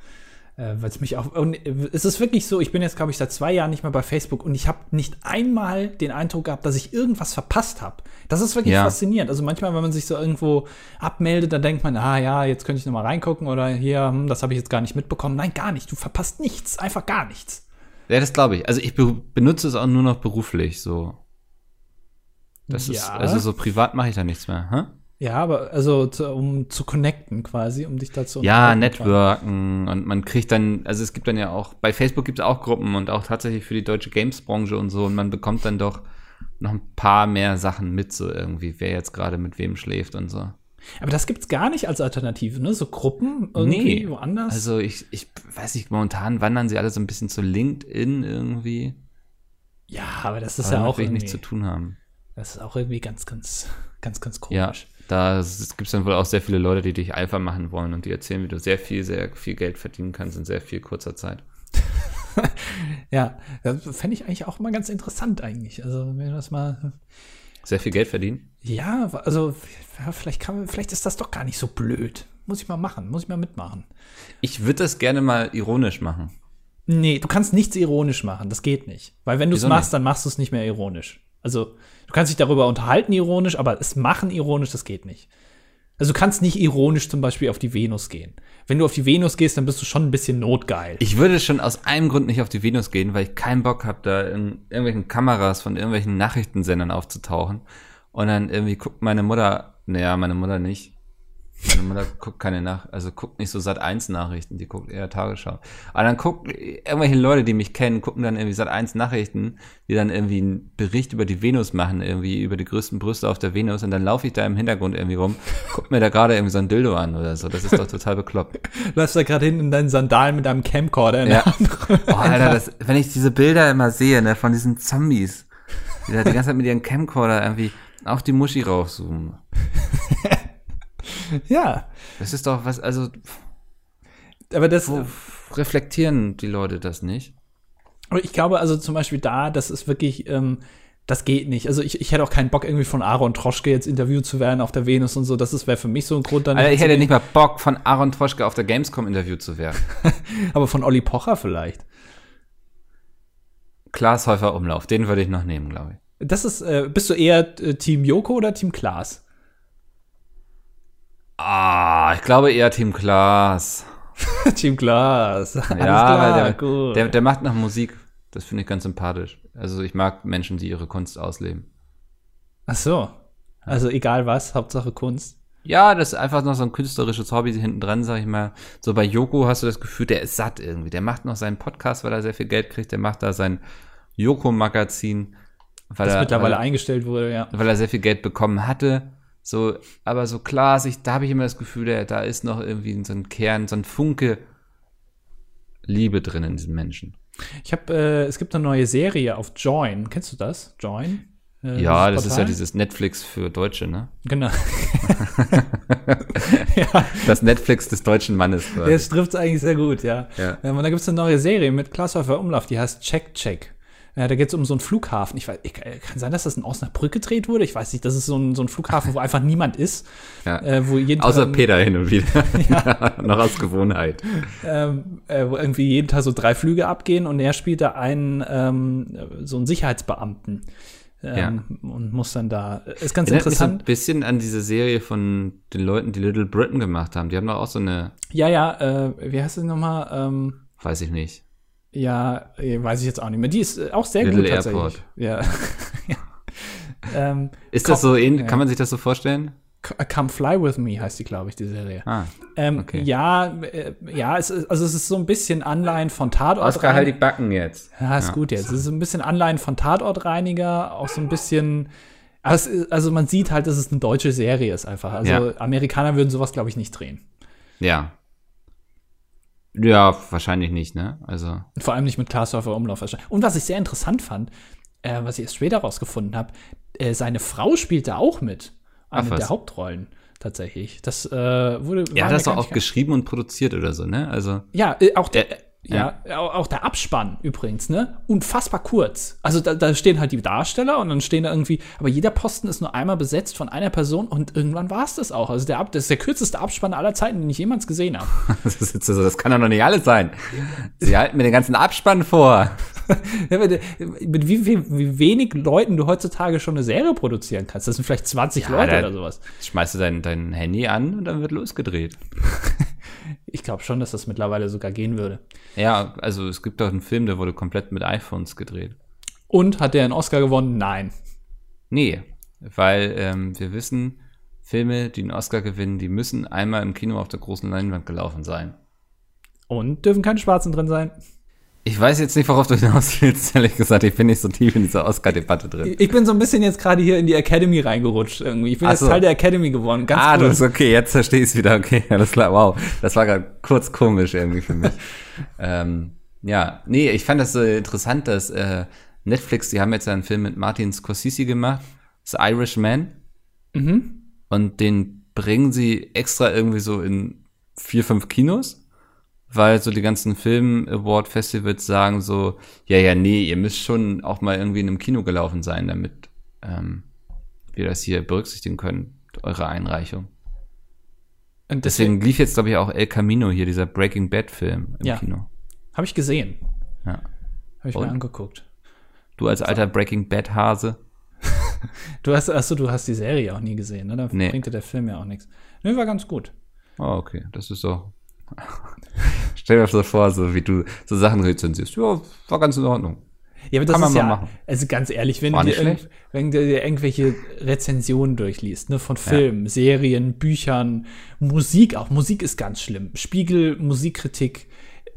Äh, Weil es mich auch. Und es ist wirklich so, ich bin jetzt, glaube ich, seit zwei Jahren nicht mehr bei Facebook und ich habe nicht einmal den Eindruck gehabt, dass ich irgendwas verpasst habe. Das ist wirklich ja. faszinierend. Also manchmal, wenn man sich so irgendwo abmeldet, dann denkt man, ah ja, jetzt könnte ich noch mal reingucken oder hier, hm, das habe ich jetzt gar nicht mitbekommen. Nein, gar nicht. Du verpasst nichts, einfach gar nichts. Ja, das glaube ich. Also ich be benutze es auch nur noch beruflich so. Das ja. ist, also so privat mache ich da nichts mehr. Hä? Ja, aber also zu, um zu connecten quasi, um dich dazu Ja, networken und man kriegt dann, also es gibt dann ja auch, bei Facebook gibt es auch Gruppen und auch tatsächlich für die deutsche Games-Branche und so und man bekommt dann doch noch ein paar mehr Sachen mit, so irgendwie, wer jetzt gerade mit wem schläft und so. Aber das gibt's gar nicht als Alternative, ne? So Gruppen irgendwie nee. woanders. Also ich, ich weiß nicht, momentan wandern sie alle so ein bisschen zu LinkedIn irgendwie. Ja, aber das ist aber ja auch irgendwie nichts zu tun haben. Das ist auch irgendwie ganz, ganz, ganz, ganz komisch. Ja, da gibt es dann wohl auch sehr viele Leute, die dich Alpha machen wollen und die erzählen, wie du sehr viel, sehr viel Geld verdienen kannst in sehr viel kurzer Zeit. ja, das fände ich eigentlich auch mal ganz interessant eigentlich. Also, wenn das mal. Sehr viel Geld verdienen? Ja, also ja, vielleicht, kann, vielleicht ist das doch gar nicht so blöd. Muss ich mal machen, muss ich mal mitmachen. Ich würde das gerne mal ironisch machen. Nee, du kannst nichts ironisch machen, das geht nicht. Weil wenn du es machst, nicht? dann machst du es nicht mehr ironisch. Also, du kannst dich darüber unterhalten ironisch, aber es machen ironisch, das geht nicht. Also du kannst nicht ironisch zum Beispiel auf die Venus gehen. Wenn du auf die Venus gehst, dann bist du schon ein bisschen notgeil. Ich würde schon aus einem Grund nicht auf die Venus gehen, weil ich keinen Bock habe, da in irgendwelchen Kameras von irgendwelchen Nachrichtensendern aufzutauchen. Und dann irgendwie guckt meine Mutter, naja, meine Mutter nicht. Meine Mutter guckt keine nach, also guckt nicht so Sat 1 Nachrichten, die guckt eher Tagesschau. Aber dann guckt irgendwelche Leute, die mich kennen, gucken dann irgendwie Sat 1 Nachrichten, die dann irgendwie einen Bericht über die Venus machen, irgendwie über die größten Brüste auf der Venus und dann laufe ich da im Hintergrund irgendwie rum, guck mir da gerade irgendwie so ein Dildo an oder so. Das ist doch total bekloppt. Läufst da gerade hinten in deinen Sandalen mit einem Camcorder in der Ja. Hand. Oh, Alter, das, wenn ich diese Bilder immer sehe, ne, von diesen Zombies, die da die ganze Zeit mit ihren Camcorder irgendwie auf die Muschi raufzoomen. Ja, Das ist doch was, also aber das, wo reflektieren die Leute das nicht? Ich glaube also zum Beispiel da, das ist wirklich, ähm, das geht nicht. Also ich, ich hätte auch keinen Bock irgendwie von Aaron Troschke jetzt interviewt zu werden auf der Venus und so. Das wäre für mich so ein Grund dann. Alter, ich hätte nicht mal Bock, von Aaron Troschke auf der Gamescom interviewt zu werden. Aber von Olli Pocher vielleicht. Klaas Häufer Umlauf, den würde ich noch nehmen, glaube ich. Das ist, äh, bist du eher äh, Team Joko oder Team Klaas? Ah, ich glaube eher Team Klaas. Team Klaas. Ja, klar, weil der, gut. der, der macht noch Musik. Das finde ich ganz sympathisch. Also ich mag Menschen, die ihre Kunst ausleben. Ach so. Also egal was, Hauptsache Kunst. Ja, das ist einfach noch so ein künstlerisches Hobby hinten dran, sag ich mal. So bei Joko hast du das Gefühl, der ist satt irgendwie. Der macht noch seinen Podcast, weil er sehr viel Geld kriegt. Der macht da sein Joko-Magazin, weil Das er, mittlerweile weil, eingestellt wurde, ja. weil er sehr viel Geld bekommen hatte. So, aber so klar, sich, da habe ich immer das Gefühl, da ist noch irgendwie so ein Kern, so ein Funke Liebe drin in diesem Menschen. Ich habe, äh, es gibt eine neue Serie auf Join. Kennst du das? Join? Äh, Ja, das ist ja Portal? dieses Netflix für Deutsche, ne? Genau. ja, Das Netflix des deutschen Mannes. quasi. das trifft eigentlich sehr gut, ja. Ja. Ähm, und da gibt's eine neue Serie mit Klaas Umlauf, die heißt Check Check. Ja, da geht's um so einen Flughafen. Ich weiß, ich, kann sein, dass das in Osnabrück gedreht wurde. Ich weiß nicht, das ist so ein, so ein Flughafen, wo einfach niemand ist. Ja. Äh, wo jeden Außer Tag, Peter hin und wieder. Noch aus Gewohnheit. ähm, äh, wo irgendwie jeden Tag so drei Flüge abgehen und er spielt da einen, ähm, so einen Sicherheitsbeamten. Ähm, Und muss dann da, ist ganz Erinnert mich so ein interessant. bisschen an diese Serie von den Leuten, die Little Britain gemacht haben. Die haben doch auch so eine, Ja, ja, äh, wie heißt das nochmal? Ähm, weiß ich nicht. Ja, äh, weiß ich jetzt auch nicht mehr. Die ist äh, auch sehr Little gut tatsächlich. Ja. ja. ähm, Ist das so ähnlich? ja. Kann man sich das so vorstellen? C- Come Fly With Me heißt die, glaube ich, die Serie. Ah, ähm, okay. Ja, äh, ja, es ist, also es ist so ein bisschen Anleihen von Tatort. Oscar, halt die Backen jetzt. Ja, ist gut jetzt. Es ist ein bisschen Anleihen von Tatortreiniger, auch so ein bisschen. ist- Also man sieht halt, dass es eine deutsche Serie ist einfach. Also Ja. Amerikaner würden sowas, glaube ich, nicht drehen. Ja. Ja, wahrscheinlich nicht, ne? Also, vor allem nicht mit Glashäufer Umlauf. wahrscheinlich. Und was ich sehr interessant fand, äh, was ich erst später rausgefunden habe, äh, seine Frau spielt da auch mit. Eine Ach, der Hauptrollen tatsächlich. Das äh, wurde. war mir das doch auch geschrieben und produziert oder so, ne? Also, Ja, äh, auch der. Ja, au- auch der Abspann übrigens, ne? Unfassbar kurz. Also da, da stehen halt die Darsteller und dann stehen da irgendwie, aber jeder Posten ist nur einmal besetzt von einer Person und irgendwann war es das auch. Also der Ab, das ist der kürzeste Abspann aller Zeiten, den ich jemals gesehen habe. das, ist so, das kann doch noch nicht alles sein. Sie halten mir den ganzen Abspann vor. Ja, mit, wie, wie, wie wenig Leuten du heutzutage schon eine Serie produzieren kannst. Das sind vielleicht 20 Ja, Leute oder sowas. Schmeißt du dein, dein Handy an und dann wird losgedreht. Ich glaube schon, dass das mittlerweile sogar gehen würde. Ja, also es gibt doch einen Film, der wurde komplett mit iPhones gedreht. Und hat der einen Oscar gewonnen? Nein. Nee, weil ähm, wir wissen, Filme, die einen Oscar gewinnen, die müssen einmal im Kino auf der großen Leinwand gelaufen sein. Und dürfen keine Schwarzen drin sein. Ich weiß jetzt nicht, worauf du hinaus willst, ehrlich gesagt. Ich bin nicht so tief in dieser Oscar-Debatte drin. Ich bin so ein bisschen jetzt gerade hier in die Academy reingerutscht irgendwie. Ich bin Ach jetzt so. Teil der Academy geworden. Ganz ah, cool. das ist okay, jetzt verstehe ich es wieder. Okay, alles klar, wow. Das war gerade kurz komisch irgendwie für mich. ähm, ja, nee, ich fand das so interessant, dass äh, Netflix, die haben jetzt einen Film mit Martin Scorsese gemacht, The Irishman. Mhm. Und den bringen sie extra irgendwie so in vier, fünf Kinos, weil so die ganzen Film-Award-Festivals sagen so, ja, ja, nee, ihr müsst schon auch mal irgendwie in einem Kino gelaufen sein, damit ähm, wir das hier berücksichtigen können, eure Einreichung. Und Deswegen lief jetzt, glaube ich, auch El Camino hier, dieser Breaking Bad-Film im Ja. Kino. habe ich gesehen. Ja. Habe ich Und? mir angeguckt. Du als alter Breaking Bad-Hase. Du hast, achso, du hast die Serie auch nie gesehen, ne? Dann Nee. bringt dir der Film ja auch nichts. Nee, war ganz gut. Oh, okay, das ist so. Stell dir so vor, so wie du so Sachen rezensierst. Ja, war ganz in Ordnung. Ja, aber das Kann man ist ja, machen. also ganz ehrlich, wenn du, dir wenn du dir irgendwelche Rezensionen durchliest, ne, von Filmen, Serien, Büchern, Musik auch, Musik ist ganz schlimm. Spiegel, Musikkritik,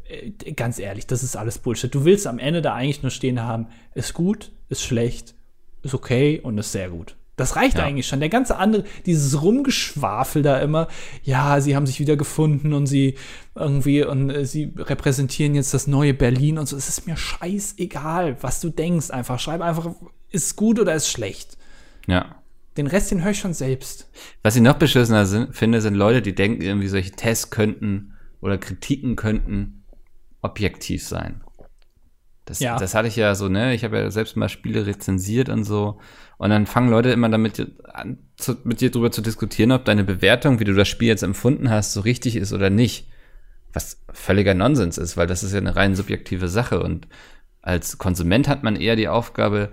äh, ganz ehrlich, das ist alles Bullshit. Du willst am Ende da eigentlich nur stehen haben, ist gut, ist schlecht, ist okay und ist sehr gut. Das reicht Ja. eigentlich schon. Der ganze andere, dieses Rumgeschwafel da immer, ja, sie haben sich wieder gefunden und sie irgendwie und äh, sie repräsentieren jetzt das neue Berlin und so. Es ist mir scheißegal, was du denkst. Einfach schreib einfach, ist gut oder ist schlecht. Ja. Den Rest, den höre ich schon selbst. Was ich noch beschissener sind, finde, sind Leute, die denken, irgendwie solche Tests könnten oder Kritiken könnten objektiv sein. Das, Ja. das hatte ich ja so, ne? Ich habe ja selbst mal Spiele rezensiert und so. Und dann fangen Leute immer damit an, zu, mit dir drüber zu diskutieren, ob deine Bewertung, wie du das Spiel jetzt empfunden hast, so richtig ist oder nicht. Was völliger Nonsens ist, weil das ist ja eine rein subjektive Sache. Und als Konsument hat man eher die Aufgabe,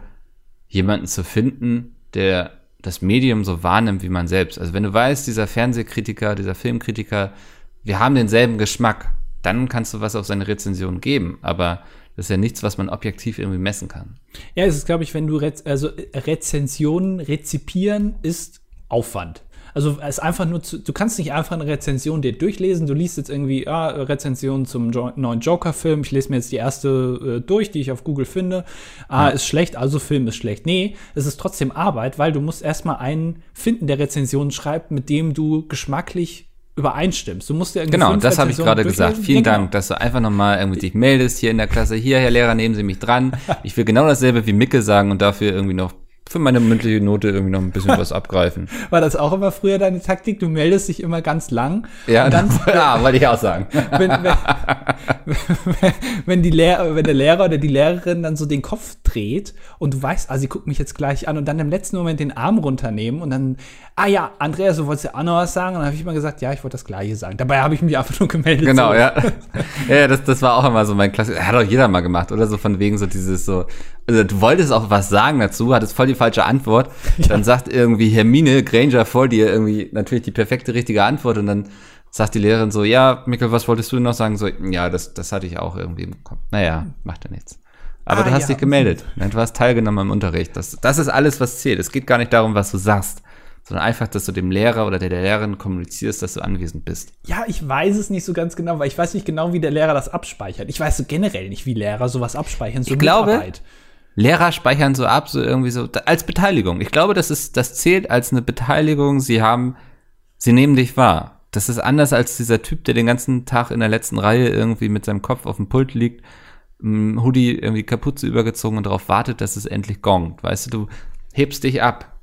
jemanden zu finden, der das Medium so wahrnimmt wie man selbst. Also wenn du weißt, dieser Fernsehkritiker, dieser Filmkritiker, wir haben denselben Geschmack, dann kannst du was auf seine Rezension geben. Aber das ist ja nichts, was man objektiv irgendwie messen kann. Ja, es ist, glaube ich, wenn du Rez also äh, Rezensionen rezipieren, ist Aufwand. Also es ist einfach nur zu, du kannst nicht einfach eine Rezension dir durchlesen. Du liest jetzt irgendwie ah, Rezension zum jo neuen Joker-Film. Ich lese mir jetzt die erste äh, durch, die ich auf Google finde. Ah, ist schlecht, also Film ist schlecht. Nee, es ist trotzdem Arbeit, weil du musst erstmal einen finden, der Rezensionen schreibt, mit dem du geschmacklich übereinstimmst. Du musst ja irgendwie Genau, das habe ich gerade gesagt. Vielen Ja, genau. Dank, dass du einfach nochmal irgendwie dich meldest hier in der Klasse. Hier, Herr Lehrer, nehmen Sie mich dran. Ich will genau dasselbe wie Micke sagen und dafür irgendwie noch für meine mündliche Note irgendwie noch ein bisschen was abgreifen. War das auch immer früher deine Taktik? Du meldest dich immer ganz lang. Ja, dann, ja wollte ich auch sagen. wenn, wenn, wenn, die Lehrer, wenn der Lehrer oder die Lehrerin dann so den Kopf dreht und du weißt, ah, sie guckt mich jetzt gleich an und dann im letzten Moment den Arm runternehmen und dann, ah ja, Andreas, du wolltest ja auch noch was sagen. Und dann habe ich immer gesagt, ja, ich wollte das Gleiche sagen. Dabei habe ich mich einfach nur gemeldet. Genau, so. ja. Ja, das, das war auch immer so mein Klassiker. Hat doch jeder mal gemacht, oder? So von wegen so dieses so, also du wolltest auch was sagen dazu, hattest voll die falsche Antwort. Dann sagt irgendwie Hermine Granger vor dir irgendwie natürlich die perfekte richtige Antwort und dann sagt die Lehrerin so, ja, Mikkel, was wolltest du noch sagen? So, ja, das, das hatte ich auch irgendwie im Kopf. Naja, macht ja nichts. Aber Ah, du hast ja. dich gemeldet. Du hast teilgenommen im Unterricht. Das, das ist alles, was zählt. Es geht gar nicht darum, was du sagst, sondern einfach, dass du dem Lehrer oder der, der Lehrerin kommunizierst, dass du anwesend bist. Ja, ich weiß es nicht so ganz genau, weil ich weiß nicht genau, wie der Lehrer das abspeichert. Ich weiß so generell nicht, wie Lehrer sowas abspeichern. So Ich glaube, Mitarbeit. Lehrer speichern so ab, so irgendwie so, als Beteiligung. Ich glaube, das ist, das zählt als eine Beteiligung. Sie haben, sie nehmen dich wahr. Das ist anders als dieser Typ, der den ganzen Tag in der letzten Reihe irgendwie mit seinem Kopf auf dem Pult liegt, Hoodie irgendwie Kapuze übergezogen und darauf wartet, dass es endlich gongt. Weißt du, du hebst dich ab.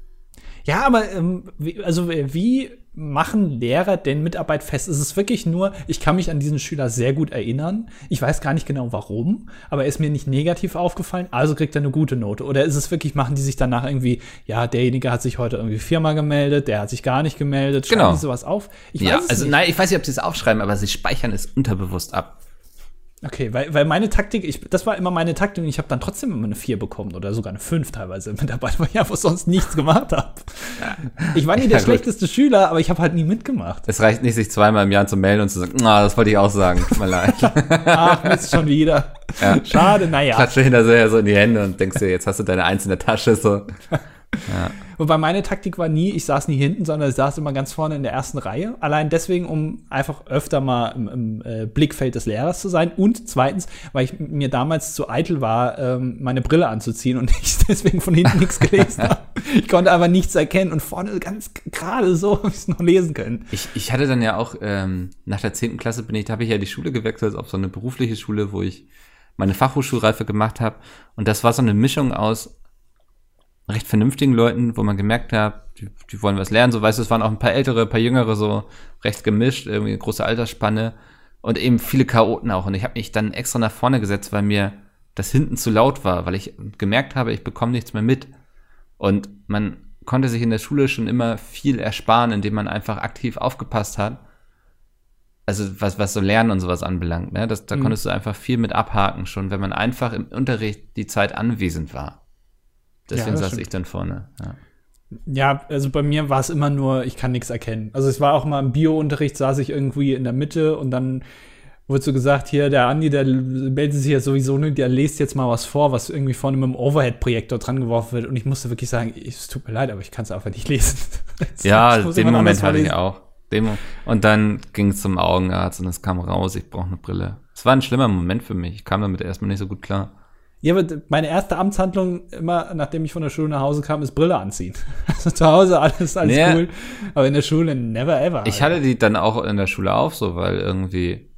Ja, aber ähm, wie, also wie machen Lehrer denn Mitarbeit fest? Ist es wirklich nur, ich kann mich an diesen Schüler sehr gut erinnern. Ich weiß gar nicht genau warum, aber er ist mir nicht negativ aufgefallen, also kriegt er eine gute Note. Oder ist es wirklich, machen die sich danach irgendwie, ja, derjenige hat sich heute irgendwie viermal gemeldet, der hat sich gar nicht gemeldet, schreiben Genau. die sowas auf? Ich Ja, also nicht. nein, ich weiß nicht, ob sie es aufschreiben, aber sie speichern es unterbewusst ab. Okay, weil, weil meine Taktik, ich, das war immer meine Taktik und ich habe dann trotzdem immer eine 4 bekommen oder sogar eine 5 teilweise mit dabei, weil ich einfach sonst nichts gemacht habe. Ich war nie der Ja, schlechteste Schüler, aber ich habe halt nie mitgemacht. Es reicht nicht, sich zweimal im Jahr zu melden und zu sagen, ah, das wollte ich auch sagen, tut mir leid. Ach, Mist, schon wieder. Schade, naja. Klatsche hinterher so in die Hände und denkst dir, jetzt hast du deine Eins in der Tasche, so. Wobei meine Taktik war nie, ich saß nie hinten, sondern ich saß immer ganz vorne in der ersten Reihe. Allein deswegen, um einfach öfter mal im, im äh, Blickfeld des Lehrers zu sein. Und zweitens, weil ich mir damals zu eitel war, ähm, meine Brille anzuziehen und ich deswegen von hinten nichts gelesen habe. Ich konnte aber nichts erkennen und vorne ganz gerade so habe ich es noch lesen können. Ich, ich hatte dann ja auch, ähm, nach der 10. Klasse bin ich, da habe ich ja die Schule gewechselt auf so eine berufliche Schule, wo ich meine Fachhochschulreife gemacht habe. Und das war so eine Mischung aus recht vernünftigen Leuten, wo man gemerkt hat, die, die wollen was lernen. So weißt du, es waren auch ein paar ältere, ein paar jüngere, so recht gemischt, irgendwie eine große Altersspanne und eben viele Chaoten auch. Und ich habe mich dann extra nach vorne gesetzt, weil mir das hinten zu laut war, weil ich gemerkt habe, ich bekomme nichts mehr mit. Und man konnte sich in der Schule schon immer viel ersparen, indem man einfach aktiv aufgepasst hat. Also was, was so Lernen und sowas anbelangt, ne? Das, da konntest du einfach viel mit abhaken schon, wenn man einfach im Unterricht die Zeit anwesend war. Deswegen das saß stimmt. ich dann vorne. Ja. Ja, also bei mir war es immer nur, ich kann nichts erkennen. Also es war auch mal im Bio-Unterricht, saß ich irgendwie in der Mitte und dann wurde so gesagt, hier, der Andi, der meldet sich ja sowieso nicht, der liest jetzt mal was vor, was irgendwie vorne mit dem Overhead-Projektor dran geworfen wird. Und ich musste wirklich sagen, es tut mir leid, aber ich kann es einfach nicht lesen. Ja, den Moment hatte ich auch. Den Mo- Und dann ging es zum Augenarzt und es kam raus, ich brauche eine Brille. Es war ein schlimmer Moment für mich. Ich kam damit erstmal nicht so gut klar. Ja, aber meine erste Amtshandlung, immer nachdem ich von der Schule nach Hause kam, ist Brille anziehen. Also zu Hause alles, alles Nee. cool. Aber in der Schule never ever. Ich hatte die dann auch in der Schule auf, so, weil irgendwie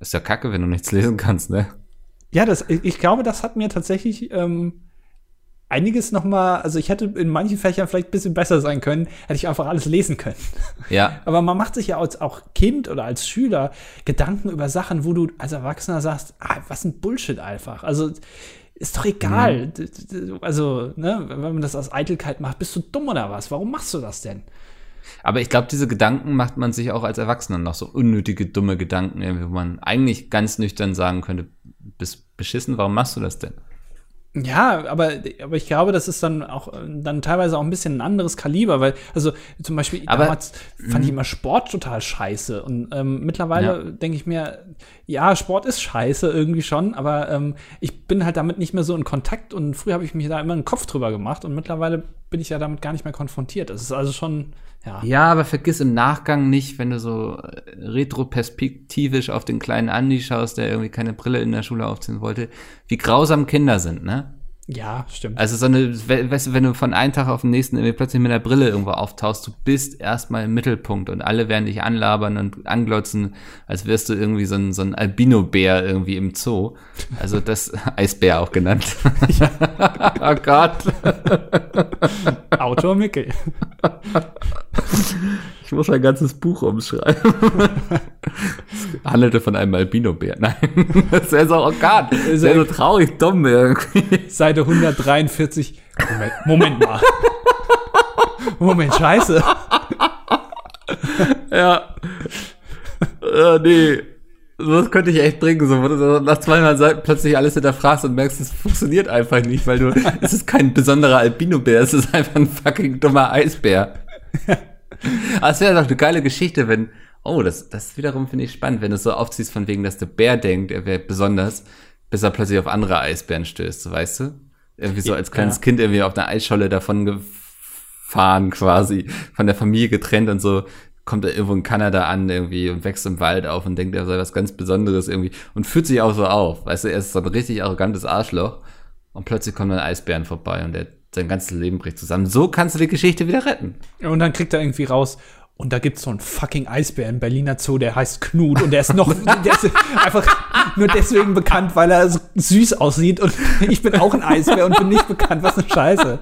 ist ja kacke, wenn du nichts lesen kannst, ne? Ja, das, ich ich glaube, das hat mir tatsächlich ähm, einiges noch mal, also ich hätte in manchen Fächern vielleicht ein bisschen besser sein können, hätte ich einfach alles lesen können. Ja, Aber man macht sich ja als auch Kind oder als Schüler Gedanken über Sachen, wo du als Erwachsener sagst, ah, was ein Bullshit einfach. Also ist doch egal. D- Also, ne, wenn man das aus Eitelkeit macht, bist du dumm oder was? Warum machst du das denn? aber ich glaube, diese Gedanken macht man sich auch als Erwachsener noch so unnötige, dumme Gedanken, wo man eigentlich ganz nüchtern sagen könnte, bist beschissen, warum machst du das denn? Ja, aber, aber ich glaube, das ist dann auch äh, dann teilweise auch ein bisschen ein anderes Kaliber, weil, also zum Beispiel Aber- damals fand ich immer Sport total scheiße. Und ähm, mittlerweile Ja. denke ich mir, ja, Sport ist scheiße irgendwie schon, aber ähm, ich bin halt damit nicht mehr so in Kontakt und früher habe ich mich da immer einen Kopf drüber gemacht und mittlerweile bin ich ja damit gar nicht mehr konfrontiert. Das ist also schon, ja. Ja, aber vergiss im Nachgang nicht, wenn du so äh, retroperspektivisch auf den kleinen Andi schaust, der irgendwie keine Brille in der Schule aufziehen wollte, wie grausam Kinder sind, ne? Ja, stimmt. Also so eine, we- weißt du, wenn du von einem Tag auf den nächsten irgendwie plötzlich mit der Brille irgendwo auftauchst, du bist erstmal im Mittelpunkt und alle werden dich anlabern und anglotzen, als wärst du irgendwie so ein, so ein Albino-Bär irgendwie im Zoo. Also das, Eisbär auch genannt. oh Gott. Autor Mickel. Ich muss ein ganzes Buch umschreiben. Es handelte von einem Albino-Bär. Nein, das wäre so, oh Gott, das wäre so traurig dumm irgendwie. Seite 143. Moment, Moment mal. Moment, scheiße. Ja. ja, nee. Das könnte ich echt bringen, so, wo du nach zweimal Seiten plötzlich alles hinterfragst und merkst, es funktioniert einfach nicht, weil du, es ist kein besonderer Albino-Bär, es ist einfach ein fucking dummer Eisbär. Aber es wäre doch eine geile Geschichte, wenn, oh, das, das wiederum finde ich spannend, wenn du es so aufziehst von wegen, dass der Bär denkt, er wäre besonders, bis er plötzlich auf andere Eisbären stößt, so, weißt du? Irgendwie so als kleines Ja. Kind irgendwie auf einer Eisscholle davon gefahren quasi, von der Familie getrennt und so kommt er irgendwo in Kanada an irgendwie und wächst im Wald auf und denkt, er sei was ganz Besonderes irgendwie und fühlt sich auch so auf. Weißt du, er ist so ein richtig arrogantes Arschloch und plötzlich kommt ein Eisbären vorbei und der, sein ganzes Leben bricht zusammen. So kannst du die Geschichte wieder retten. Und dann kriegt er irgendwie raus, und da gibt's so einen fucking Eisbär im Berliner Zoo, der heißt Knut und der ist noch, der ist einfach nur deswegen bekannt, weil er so süß aussieht und ich bin auch ein Eisbär und bin nicht bekannt. Was eine Scheiße.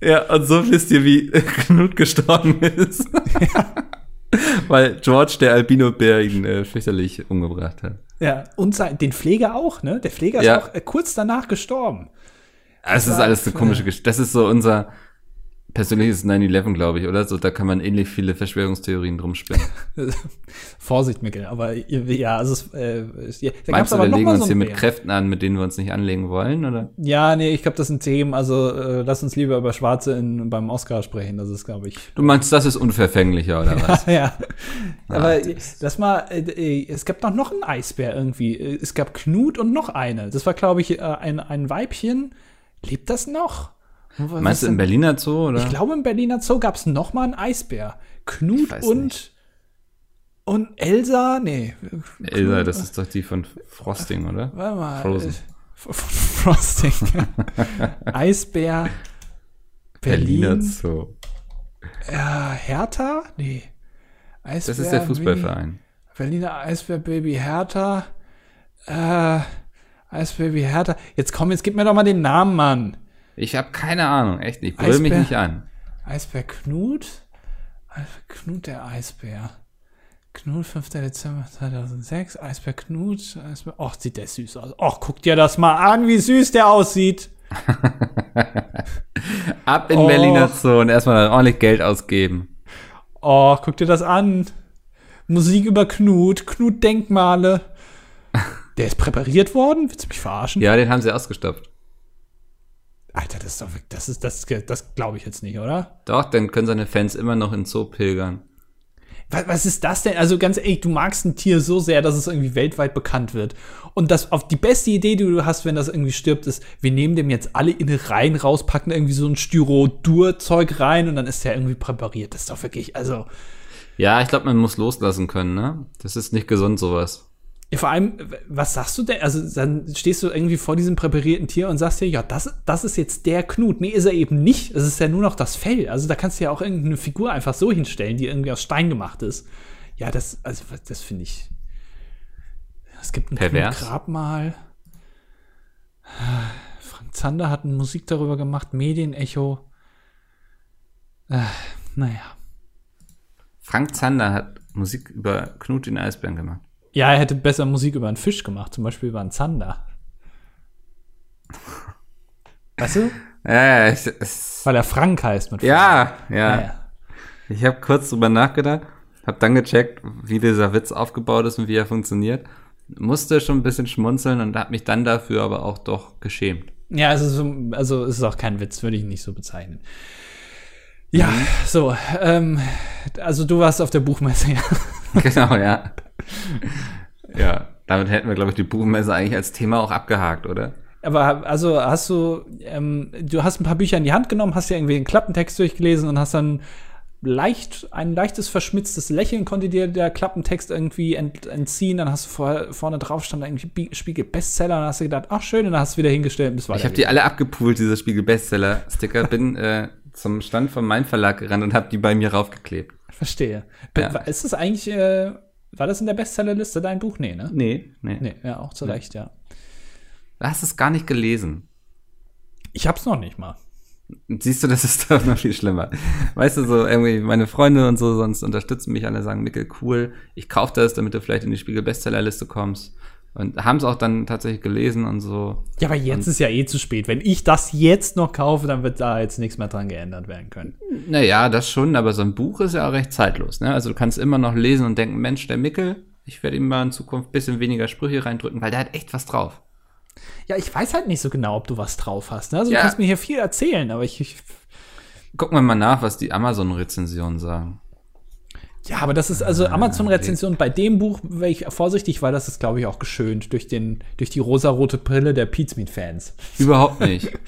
Ja, und so wisst ihr, wie Knut gestorben ist. Weil George, der Albino-Bär, ihn äh, fürchterlich umgebracht hat. Ja, und sein, den Pfleger auch, ne? Der Pfleger Ja. ist auch äh, kurz danach gestorben. Das ist alles eine komische Geschichte. Das ist so unser persönliches 9-11, glaube ich, oder? So, da kann man ähnlich viele Verschwörungstheorien drum spinnen. Vorsicht, Mikkel, aber ja, also es, äh, es- ja, da Meinst du, aber wir legen uns so hier mit. Kräften an, mit denen wir uns nicht anlegen wollen, oder? Ja, nee, ich glaube, das sind Themen, also äh, lass uns lieber über Schwarze in, beim Oscar sprechen, das ist, glaube ich. Du meinst, das ist unverfänglicher, oder was? ja. Aber Ah, äh, das mal, äh, äh, es gab doch noch einen Eisbär irgendwie. Äh, Es gab Knut und noch eine. Das war, glaube ich, äh, ein, ein Weibchen. Lebt das noch? Was Meinst du im Berliner Zoo, oder? Ich glaube, im Berliner Zoo gab es noch mal einen Eisbär. Knut und nicht. und Elsa, nee. Elsa, das ist doch die von Frosting, oder? Warte mal. Frozen. äh, Frosting. Eisbär. Berliner Berlin. Zoo. Ja, Hertha? Nee. Eisbär, Das ist der Fußballverein. Berliner Eisbärbaby Hertha. Äh, Eisbaby Hertha. Jetzt komm, jetzt gib mir doch mal den Namen, Mann. Ich habe keine Ahnung, echt nicht. Brüll mich Eisbär. nicht an. Eisbär Knut? Eisbär Knut, der Eisbär. Knut, 5. Dezember 2006. Eisbär Knut. Eisbär. Och, sieht der süß aus. Och, guck dir das mal an, wie süß der aussieht. Ab in Oh. Berliner Zoo und erstmal ordentlich Geld ausgeben. Oh, guck dir das an. Musik über Knut. Knut Denkmale. Der ist präpariert worden? Willst du mich verarschen? Ja, den haben sie ausgestopft. Alter, das ist doch, das ist, das, das glaube ich jetzt nicht, oder? Doch, dann können seine Fans immer noch in Zoo pilgern. Was, was ist das denn? Also ganz ehrlich, du magst ein Tier so sehr, dass es irgendwie weltweit bekannt wird. Und das auf die beste Idee, die du hast, wenn das irgendwie stirbt, ist, wir nehmen dem jetzt alle in Reihen raus, packen irgendwie so ein Styrodur-Zeug rein und dann ist der irgendwie präpariert. Das ist doch wirklich, also. Ja, ich glaube, man muss loslassen können, ne? Das ist nicht gesund, sowas. Vor allem, was sagst du denn? Also, dann stehst du irgendwie vor diesem präparierten Tier und sagst dir, ja, das, das ist jetzt der Knut. Nee, ist er eben nicht. Es ist ja nur noch das Fell. Also, da kannst du ja auch irgendeine Figur einfach so hinstellen, die irgendwie aus Stein gemacht ist. Ja, das, also, das finde ich. Es gibt ein. Grabmal. Frank Zander hat eine Musik darüber gemacht, Medienecho. Äh, naja. Frank Zander hat Musik über Knut den Eisbären gemacht. Ja, er hätte besser Musik über einen Fisch gemacht, zum Beispiel über einen Zander. Weißt du? Ja, ich, Weil er Frank heißt mit Frank. ja, ja. Ja. Ich habe kurz drüber nachgedacht, habe dann gecheckt, wie dieser Witz aufgebaut ist und wie er funktioniert. Musste schon ein bisschen schmunzeln und habe mich dann dafür aber auch doch geschämt. Ja, es ist, so- also es ist auch kein Witz, würde ich nicht so bezeichnen. Ja, so, ähm, also du warst auf der Buchmesse, ja. genau, ja. Ja, damit hätten wir, glaube ich, die Buchmesse eigentlich als Thema auch abgehakt, oder? Aber also hast du, ähm, du hast ein paar Bücher in die Hand genommen, hast ja irgendwie den Klappentext durchgelesen und hast dann leicht, ein leichtes verschmitztes Lächeln konnte dir der Klappentext irgendwie ent, entziehen. Dann hast du vor, vorne drauf stand irgendwie Spiegel Bestseller und hast du gedacht, ach schön, und dann hast du wieder hingestellt und bist weiter. Ich habe die alle abgepult, diese Spiegel-Bestseller-Sticker. Bin äh, zum Stand vom Mein Verlag gerannt und habe die bei mir raufgeklebt. Verstehe. Ja. Ist das eigentlich, äh, war das in der Bestsellerliste dein Buch? Nee, ne? Nee, nee. Nee, ja, auch zu Recht, ja. Du hast es gar nicht gelesen. Ich hab's noch nicht mal. Siehst du, das ist doch noch viel schlimmer. Weißt du, so irgendwie meine Freunde und so sonst unterstützen mich alle, sagen, Mikkel, cool, ich kauf das, damit du vielleicht in die Spiegel-Bestsellerliste kommst. Und haben es auch dann tatsächlich gelesen und so. Ja, aber jetzt ist ja eh zu spät. Wenn ich das jetzt noch kaufe, dann wird da jetzt nichts mehr dran geändert werden können. Naja, das schon, aber so ein Buch ist ja auch recht zeitlos. Ne? Also du kannst immer noch lesen und denken, Mensch, der Mickel, ich werde ihm mal in Zukunft ein bisschen weniger Sprüche reindrücken, weil der hat echt was drauf. Ja, ich weiß halt nicht so genau, ob du was drauf hast. Ne? Also Ja. du kannst mir hier viel erzählen, aber ich, ich Gucken wir mal nach, was die Amazon-Rezensionen sagen. Ja, aber das ist also Amazon-Rezension bei dem Buch wäre ich vorsichtig, weil das ist, glaube ich, auch geschönt durch den durch die rosarote Brille der Pizmeat-Fans. Überhaupt nicht.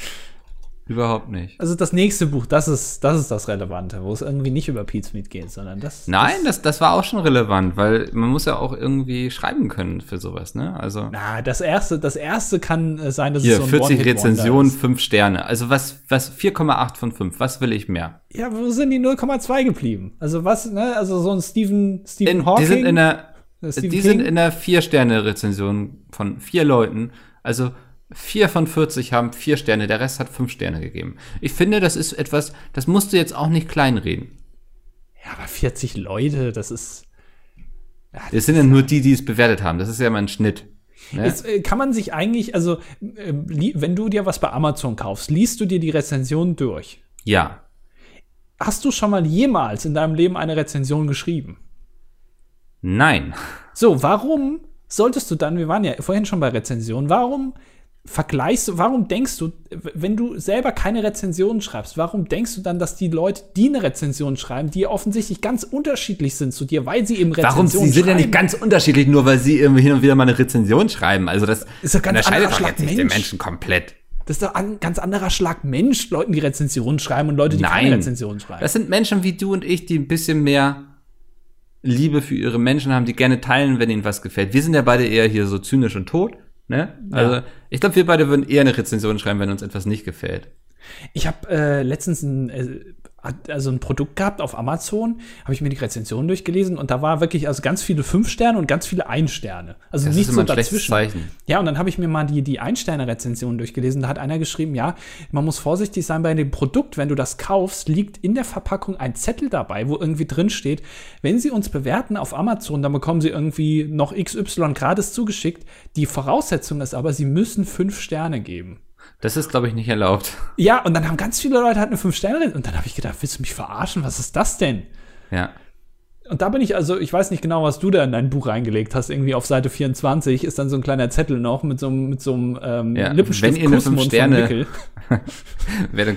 Überhaupt nicht. Also das nächste Buch, das ist das ist das Relevante, wo es irgendwie nicht über Pizmeat geht, sondern das. Nein, das, das war auch schon relevant, weil man muss ja auch irgendwie schreiben können für sowas, ne? Also Na, das erste, das erste kann äh, sein, dass hier es so ein 40 One-Hit-Wonder Rezensionen, ist. 5 Sterne. Also was was 4,8 von 5, was will ich mehr? Ja, wo sind die 0,2 geblieben? Also was, ne? Also so ein Stephen Stephen In, Hawking. die sind in der äh, die King. sind in der 4 Sterne Rezension von vier Leuten. Also vier von 40 haben vier Sterne, der Rest hat fünf Sterne gegeben. Ich finde, das ist etwas, das musst du jetzt auch nicht kleinreden. Ja, aber 40 Leute, das ist. Es sind ja nur die, die es bewertet haben. Das ist ja mal ein Schnitt. Ne? Jetzt, äh, kann man sich eigentlich, also, äh, li- wenn du dir was bei Amazon kaufst, liest du dir die Rezension durch. Ja. Hast du schon mal jemals in deinem Leben eine Rezension geschrieben? Nein. So, warum solltest du dann, wir waren ja vorhin schon bei Rezensionen, warum vergleichst du, warum denkst du, wenn du selber keine Rezensionen schreibst, warum denkst du dann, dass die Leute, die eine Rezension schreiben, die offensichtlich ganz unterschiedlich sind zu dir, weil sie eben Rezensionen Warum? Sie sind ja nicht ganz unterschiedlich, nur weil sie hin und wieder mal eine Rezension schreiben. Also das Ist doch ganz unterscheidet anderer doch Schlag jetzt nicht den Mensch. Menschen komplett. Das ist doch ein ganz anderer Schlag Mensch, Leuten, die Rezensionen schreiben und Leute, die keine Nein. Rezensionen schreiben. Das sind Menschen wie du und ich, die ein bisschen mehr Liebe für ihre Menschen haben, die gerne teilen, wenn ihnen was gefällt. Wir sind ja beide eher hier so zynisch und tot. Ne? Also ich glaube, wir beide würden eher eine Rezension schreiben, wenn uns etwas nicht gefällt. Ich habe äh, letztens ein, äh, also ein Produkt gehabt auf Amazon, habe ich mir die Rezension durchgelesen und da war wirklich also ganz viele fünf Sterne und ganz viele Ein-Sterne. Also Das nicht ist so ein dazwischen. Ja, und dann habe ich mir mal die, die Ein-Sterne-Rezension durchgelesen. Da hat einer geschrieben, ja, man muss vorsichtig sein bei dem Produkt. Wenn du das kaufst, liegt in der Verpackung ein Zettel dabei, wo irgendwie drin steht, wenn Sie uns bewerten auf Amazon, dann bekommen Sie irgendwie noch XY gratis zugeschickt. Die Voraussetzung ist aber, Sie müssen fünf Sterne geben. Das ist, glaube ich, nicht erlaubt. Ja, und dann haben ganz viele Leute halt eine 5 Sterne und dann habe ich gedacht, willst du mich verarschen? Was ist das denn? Ja. Und da bin ich also, ich weiß nicht genau, was du da in dein Buch reingelegt hast. Irgendwie auf Seite 24 ist dann so ein kleiner Zettel noch mit so, einem- mit so einem ähm, Ja, Lippenstift wenn ihr eine Kussmund fünf von Sterne- Mickel. Wer dann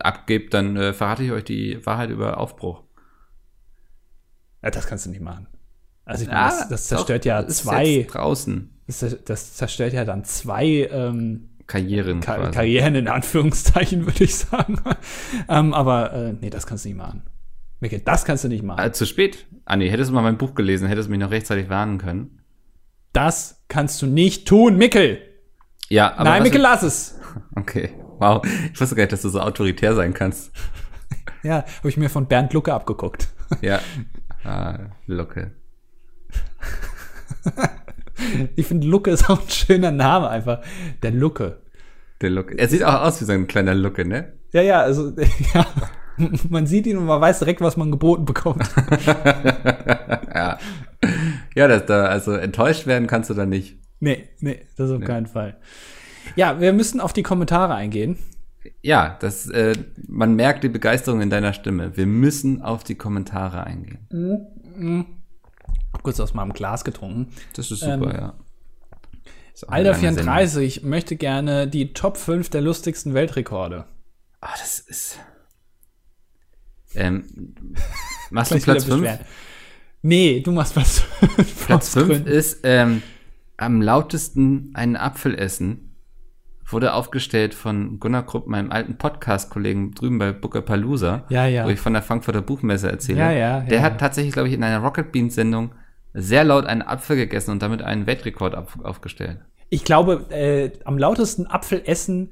abgebt, dann äh, verrate ich euch die Wahrheit über Aufbruch. Ja, das kannst du nicht machen. Also ich meine, Ah, das, das doch, zerstört ja ist zwei, draußen das, das zerstört ja dann zwei ähm, Karrieren Ka. Karrieren in Anführungszeichen, würde ich sagen. ähm, aber äh, nee, das kannst du nicht machen. Mikkel, das kannst du nicht machen. Ah, zu spät. Ah nee, hättest du mal mein Buch gelesen, hättest du mich noch rechtzeitig warnen können. Das kannst du nicht tun, Mikkel. Ja, aber Nein, Mikkel, lass es. Okay. Wow. Ich wusste gar nicht, dass du so autoritär sein kannst. Ja, habe ich mir von Bernd Lucke abgeguckt. Ja. Ah, Lucke. Ich finde, Lucke ist auch ein schöner Name einfach. Der Lucke. Der Lucke. Er sieht auch aus wie so ein kleiner Lucke, ne? Ja, ja, also, ja. Man sieht ihn und man weiß direkt, was man geboten bekommt. ja. Ja, das da, also enttäuscht werden kannst du da nicht. Nee, nee, das auf keinen Fall. Ja, wir müssen auf die Kommentare eingehen. Ja, das, äh, man merkt die Begeisterung in deiner Stimme. Wir müssen auf die Kommentare eingehen. Hab kurz aus meinem Glas getrunken. Das ist super, Ähm, ja. Alter lange Sendung. 34 möchte gerne die Top 5 der lustigsten Weltrekorde. Ah, das ist. Ähm, machst du Platz 5? beschweren. Nee, du machst Platz 5. Platz 5 ist ähm, am lautesten einen Apfel essen. Wurde aufgestellt von Gunnar Krupp, meinem alten Podcast-Kollegen drüben bei Booker Palooza, Ja, ja. wo ich von der Frankfurter Buchmesse erzähle. Ja, ja, Der hat tatsächlich, glaube ich, in einer Rocket Beans-Sendung sehr laut einen Apfel gegessen und damit einen Weltrekord auf, aufgestellt. Ich glaube, äh, am lautesten Apfel essen,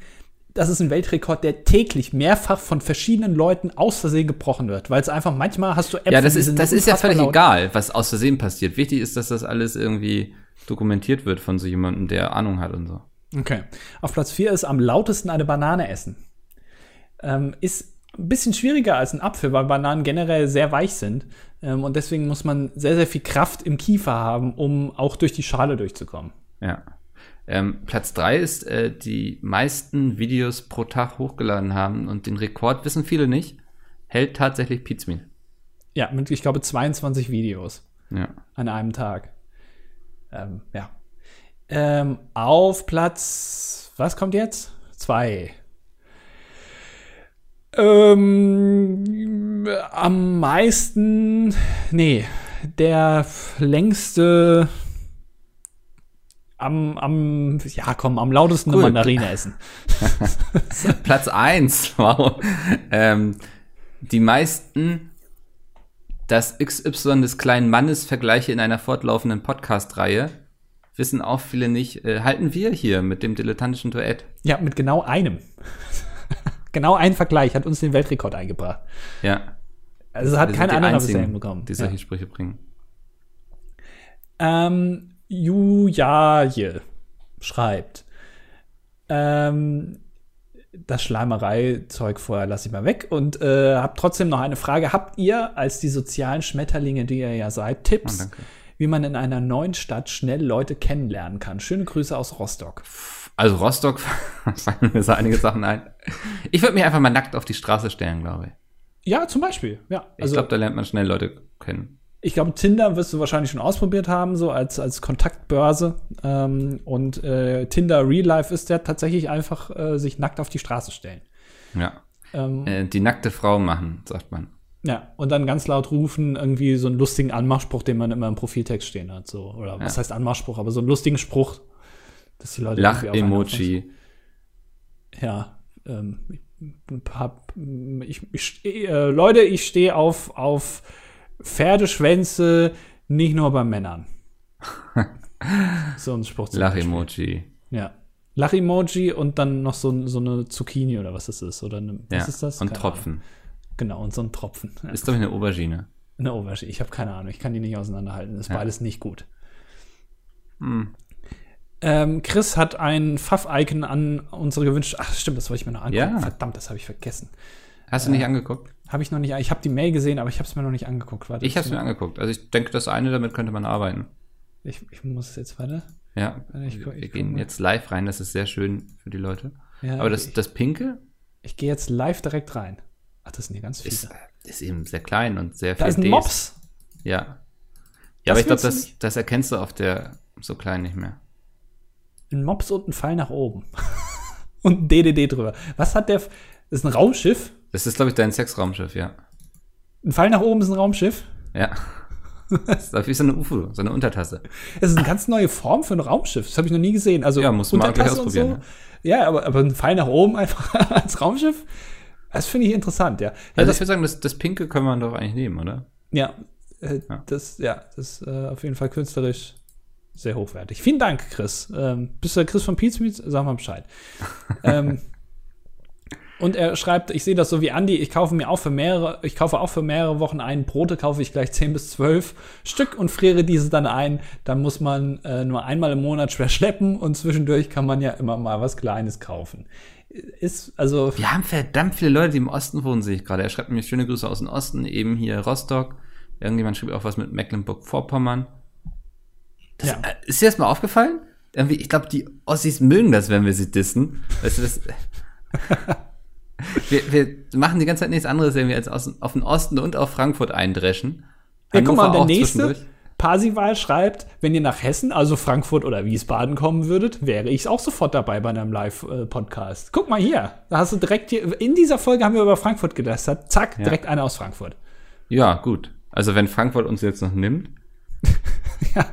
das ist ein Weltrekord, der täglich mehrfach von verschiedenen Leuten aus Versehen gebrochen wird. Weil es einfach manchmal hast du Äpfel, Ja, das ist, das ist ja völlig laut. egal, was aus Versehen passiert. Wichtig ist, dass das alles irgendwie dokumentiert wird von so jemandem, der Ahnung hat und so. Okay. Auf Platz 4 ist am lautesten eine Banane essen. Ähm, ist ein bisschen schwieriger als ein Apfel, weil Bananen generell sehr weich sind. Ähm, und deswegen muss man sehr, sehr viel Kraft im Kiefer haben, um auch durch die Schale durchzukommen. Ja. Ähm, Platz 3 ist, äh, die meisten Videos pro Tag hochgeladen haben und den Rekord, wissen viele nicht, hält tatsächlich Pizmeal. Ja, mit, ich glaube, 22 Videos Ja. an einem Tag. Ähm, ja. Ähm, auf Platz, was kommt jetzt? Zwei. Ähm, am meisten, nee, der längste, am, am, ja komm, am lautesten Cool. eine Mandarine essen. Platz 1, wow. ähm, die meisten das XY des kleinen Mannes Vergleiche in einer fortlaufenden Podcast-Reihe wissen auch viele nicht, äh, halten wir hier mit dem dilettantischen Duett. Ja, mit genau einem. Genau ein Vergleich hat uns den Weltrekord eingebracht. Ja. Also hat kein anderer bisher hinbekommen. Die solche Sprüche bringen. Ähm, Jujaje schreibt, ähm, das Schleimerei-Zeug vorher lasse ich mal weg und äh, habe trotzdem noch eine Frage. Habt ihr als die sozialen Schmetterlinge, die ihr ja seid, Tipps, Oh, wie man in einer neuen Stadt schnell Leute kennenlernen kann? Schöne Grüße aus Rostock. Also Rostock fallen mir so einige Sachen ein. Ich würde mich einfach mal nackt auf die Straße stellen, glaube ich. Ja, zum Beispiel. Ja, Ich also glaube, da lernt man schnell Leute kennen. ich glaube, Tinder wirst du wahrscheinlich schon ausprobiert haben, so als, als Kontaktbörse. Ähm, und äh, Tinder Real Life ist ja tatsächlich einfach äh, sich nackt auf die Straße stellen. Ja. Ähm, Äh, die nackte Frau machen, sagt man. Ja, und dann ganz laut rufen, irgendwie so einen lustigen Anmachspruch, den man immer im Profiltext stehen hat. So. Oder was Ja. heißt Anmachspruch, aber so einen lustigen Spruch, dass die Leute Lach-Emoji. Ja, ähm, hab, ich, ich, äh, Leute, ich stehe auf, auf Pferdeschwänze, nicht nur bei Männern. so ein Spruch. Lach-Emoji. Ja. Lach-Emoji und dann noch so, so eine Zucchini oder was das ist. Oder eine, was Ja. ist das? Und Keine Tropfen. Ahnung. Genau, und so ein Tropfen. Ja. Ist doch eine Aubergine. Eine Aubergine. Ich habe keine Ahnung. Ich kann die nicht auseinanderhalten. Ist Ja. beides nicht gut. Hm. Ähm, Chris hat ein Pfaff-Icon an unsere gewünscht. Ach, stimmt, das wollte ich mir noch angucken. Ja. Verdammt, das habe ich vergessen. Hast du nicht angeguckt? Habe ich noch nicht. Ich habe die Mail gesehen, aber ich habe es mir noch nicht angeguckt. Warte, Ich habe es mir angeguckt. Also ich denke, das eine, damit könnte man arbeiten. Ich, ich muss es jetzt weiter. Ja. Ich ich Wir gehen jetzt live rein, das ist sehr schön für die Leute. Ja, Aber das, das Pinke ich gehe jetzt live direkt rein. Ach, das sind hier ganz viele. ist, ist eben sehr klein und sehr da ist ein Ds. Mops. Ja. Ja, aber ich glaube, das, das erkennst du auf der so klein nicht mehr. Ein Mops und ein Pfeil nach oben. und ein DDD drüber. Was hat der? f- Das ist ein Raumschiff? Das ist, glaube ich, dein Sexraumschiff, ja. Ein Pfeil nach oben ist ein Raumschiff? Ja. Das ist wie so eine UFO, so eine Untertasse. Das ist eine ganz neue Form für ein Raumschiff. Das habe ich noch nie gesehen. Also Ja, muss man mal gleich Untertasse und ausprobieren, Ja, aber, aber ein Pfeil nach oben einfach als Raumschiff, das finde ich interessant, ja. Ja, Also ich würde sagen, das, das Pinke können wir doch eigentlich nehmen, oder? ja, äh, Ja. das, ja, das ist äh, auf jeden Fall künstlerisch sehr hochwertig. Vielen Dank, Chris. Ähm, bist du der Chris von Pizmeet? Sag mal Bescheid. ähm, und er schreibt, ich sehe das so wie Andi, ich kaufe mir auch für mehrere, ich kaufe auch für mehrere Wochen ein. Brote kaufe ich gleich 10 bis 12 Stück und friere diese dann ein. Dann muss man äh, nur einmal im Monat schwer schleppen und zwischendurch kann man ja immer mal was Kleines kaufen. Ist, also, Wir haben verdammt viele Leute, die im Osten wohnen, sehe ich gerade. Er schreibt mir schöne Grüße aus dem Osten, eben hier Rostock. Irgendjemand schrieb auch was mit Mecklenburg-Vorpommern. Das, Ja. äh, Ist dir das mal aufgefallen? Ich glaube, die Ossis mögen das, wenn wir sie dissen. Weißt du, das. wir, wir machen die ganze Zeit nichts anderes, irgendwie als aus, auf den Osten und auf Frankfurt eindreschen. Ja, guck mal, der nächste. Parsival schreibt, wenn ihr nach Hessen, also Frankfurt oder Wiesbaden kommen würdet, wäre ich auch sofort dabei bei einem Live-Podcast. Guck mal hier, da hast du direkt hier, in dieser Folge haben wir über Frankfurt gelästert. Zack, Ja. direkt einer aus Frankfurt. Ja, gut. Also wenn Frankfurt uns jetzt noch nimmt. Ja.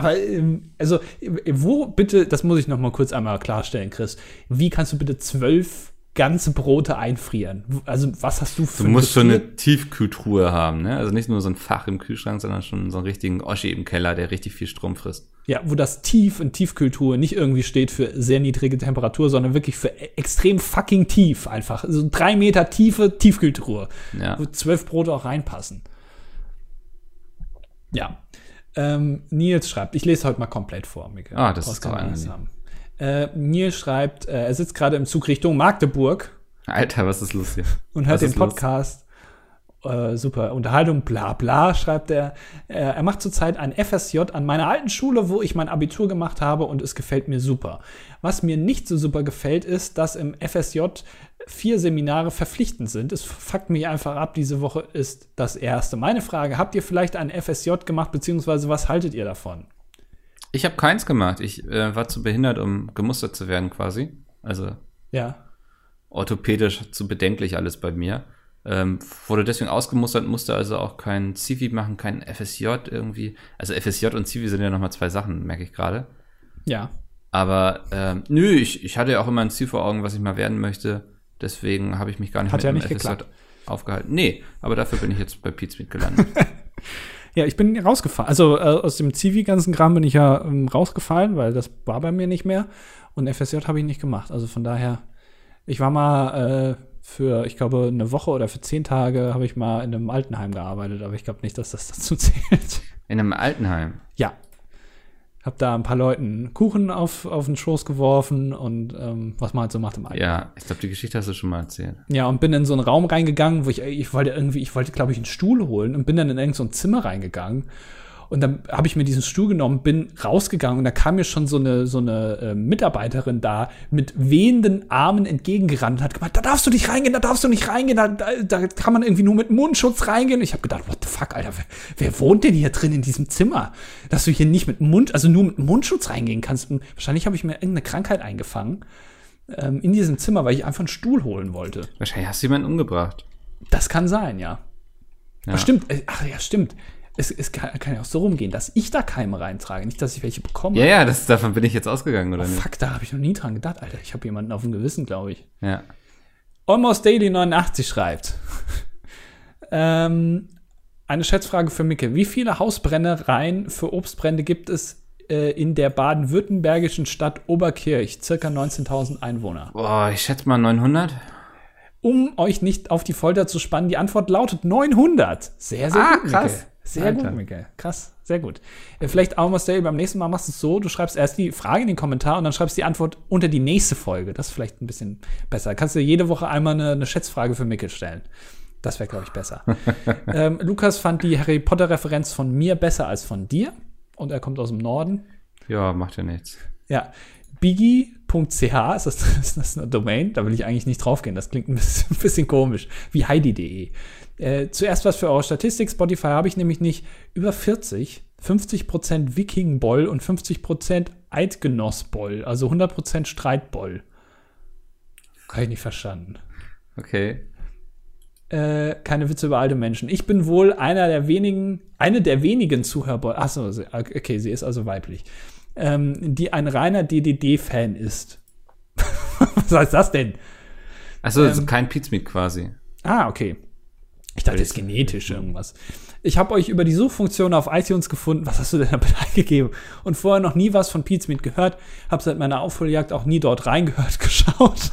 Aber, ähm, also, äh, wo bitte, das muss ich noch mal kurz einmal klarstellen, Chris, wie kannst du bitte zwölf ganze Brote einfrieren? Also, was hast du für Du musst schon eine Tiefkühltruhe haben, ne? Also nicht nur so ein Fach im Kühlschrank, sondern schon so einen richtigen Oschi im Keller, der richtig viel Strom frisst. Ja, wo das tief in Tiefkühltruhe nicht irgendwie steht für sehr niedrige Temperatur, sondern wirklich für e- extrem fucking tief einfach. So drei Meter tiefe Tiefkühltruhe, Ja. wo zwölf Brote auch reinpassen. Ja. Ähm, Nils schreibt, ich lese heute mal komplett vor, Mikkel. Ah, das ist haben. Äh, Nils schreibt, äh, er sitzt gerade im Zug Richtung Magdeburg Alter, was ist los hier? und hört den? Podcast. Äh, super Unterhaltung, bla bla, schreibt er. Äh, er macht zurzeit ein FSJ an meiner alten Schule, wo ich mein Abitur gemacht habe und es gefällt mir super. Was mir nicht so super gefällt, ist, dass im FSJ vier Seminare verpflichtend sind. Es fuckt mich einfach ab. Diese Woche ist das erste. Meine Frage, habt ihr vielleicht ein FSJ gemacht, beziehungsweise was haltet ihr davon? Ich habe keins gemacht. Ich äh, war zu behindert, um gemustert zu werden quasi. Also Ja. orthopädisch zu bedenklich alles bei mir. Ähm, wurde deswegen ausgemustert, musste also auch kein Zivi machen, kein FSJ irgendwie. Also FSJ und Zivi sind ja nochmal zwei Sachen, merke ich gerade. Ja. Aber ähm, nö, ich, ich hatte ja auch immer ein Ziel vor Augen, was ich mal werden möchte. Deswegen habe ich mich gar nicht Hat ja dem nicht geklappt. aufgehalten. Nee, aber dafür bin ich jetzt bei Smith gelandet. Ja, ich bin rausgefallen. Also äh, aus dem Zivi-ganzen Kram bin ich ja ähm, rausgefallen, weil das war bei mir nicht mehr. Und FSJ habe ich nicht gemacht. Also von daher, ich war mal äh, für, ich glaube, eine Woche oder für zehn Tage habe ich mal in einem Altenheim gearbeitet, aber ich glaube nicht, dass das dazu zählt. In einem Altenheim. ja. Hab da ein paar Leuten Kuchen auf, auf den Schoß geworfen und ähm, was man halt so macht im Altenheim. Ja, ich glaube, die Geschichte hast du schon mal erzählt. Ja, und bin in so einen Raum reingegangen, wo ich, ich wollte irgendwie, ich wollte, glaube ich, einen Stuhl holen und bin dann in irgendein so ein Zimmer reingegangen. Und dann habe ich mir diesen Stuhl genommen, bin rausgegangen und da kam mir schon so eine, so eine äh, Mitarbeiterin da mit wehenden Armen entgegengerannt und hat gemeint, da darfst du nicht reingehen, da darfst du nicht reingehen, da, da, da kann man irgendwie nur mit Mundschutz reingehen. Und ich habe gedacht, what the fuck, Alter, wer, wer wohnt denn hier drin in diesem Zimmer? Dass du hier nicht mit Mund, also nur mit Mundschutz reingehen kannst. Und wahrscheinlich habe ich mir irgendeine Krankheit eingefangen ähm, in diesem Zimmer, weil ich einfach einen Stuhl holen wollte. Wahrscheinlich hast du jemanden umgebracht. Das kann sein, ja. Ja. Ach, stimmt. äh, Ach ja, stimmt. Es, es kann, kann ja auch so rumgehen, dass ich da Keime reintrage, nicht, dass ich welche bekomme. Ja, ja, das, davon bin ich jetzt ausgegangen, oder nicht? Fuck, da habe ich noch nie dran gedacht, Alter. Ich habe jemanden auf dem Gewissen, glaube ich. Ja. Almost Daily 89 schreibt. ähm, eine Schätzfrage für Micke. Wie viele Hausbrennereien für Obstbrände gibt es äh, in der baden-württembergischen Stadt Oberkirch? Circa 19.000 Einwohner. Boah, ich schätze mal 900. Um euch nicht auf die Folter zu spannen, die Antwort lautet 900. Sehr, sehr Ah, gut, krass. Micke. Sehr Alter. gut, Micke. Krass, sehr gut. Äh, Vielleicht auch mal beim nächsten Mal machst du es so, du schreibst erst die Frage in den Kommentar und dann schreibst die Antwort unter die nächste Folge. Das ist vielleicht ein bisschen besser. Kannst du jede Woche einmal eine, eine Schätzfrage für Micke stellen. Das wäre, glaube ich, besser. ähm, Lukas fand die Harry Potter-Referenz von mir besser als von dir. Und er kommt aus dem Norden. Ja, macht ja nichts. Ja, biggie.ch ist das, ist das eine Domain? Da will ich eigentlich nicht draufgehen. Das klingt ein bisschen, ein bisschen komisch. Wie heidi.de. Äh, zuerst was für eure Statistik. Spotify habe ich nämlich nicht. Über 40, 50% Vikingboll und 50% Eidgenossboll. Also 100% Streitboll. Habe ich nicht verstanden. Okay. Äh, keine Witze über alte Menschen. Ich bin wohl einer der wenigen, eine der wenigen Zuhörer. Achso, okay, sie ist also weiblich. Ähm, die ein reiner DDD-Fan ist. Was heißt das denn? Achso, ähm, kein Pizmeat quasi. Ah, okay. Ich dachte, ist genetisch irgendwas. Ich habe euch über die Suchfunktion auf iTunes gefunden. Was hast du denn da eingegeben? Und vorher noch nie was von Pizmeat gehört. Habe seit meiner Aufholjagd auch nie dort reingehört, geschaut.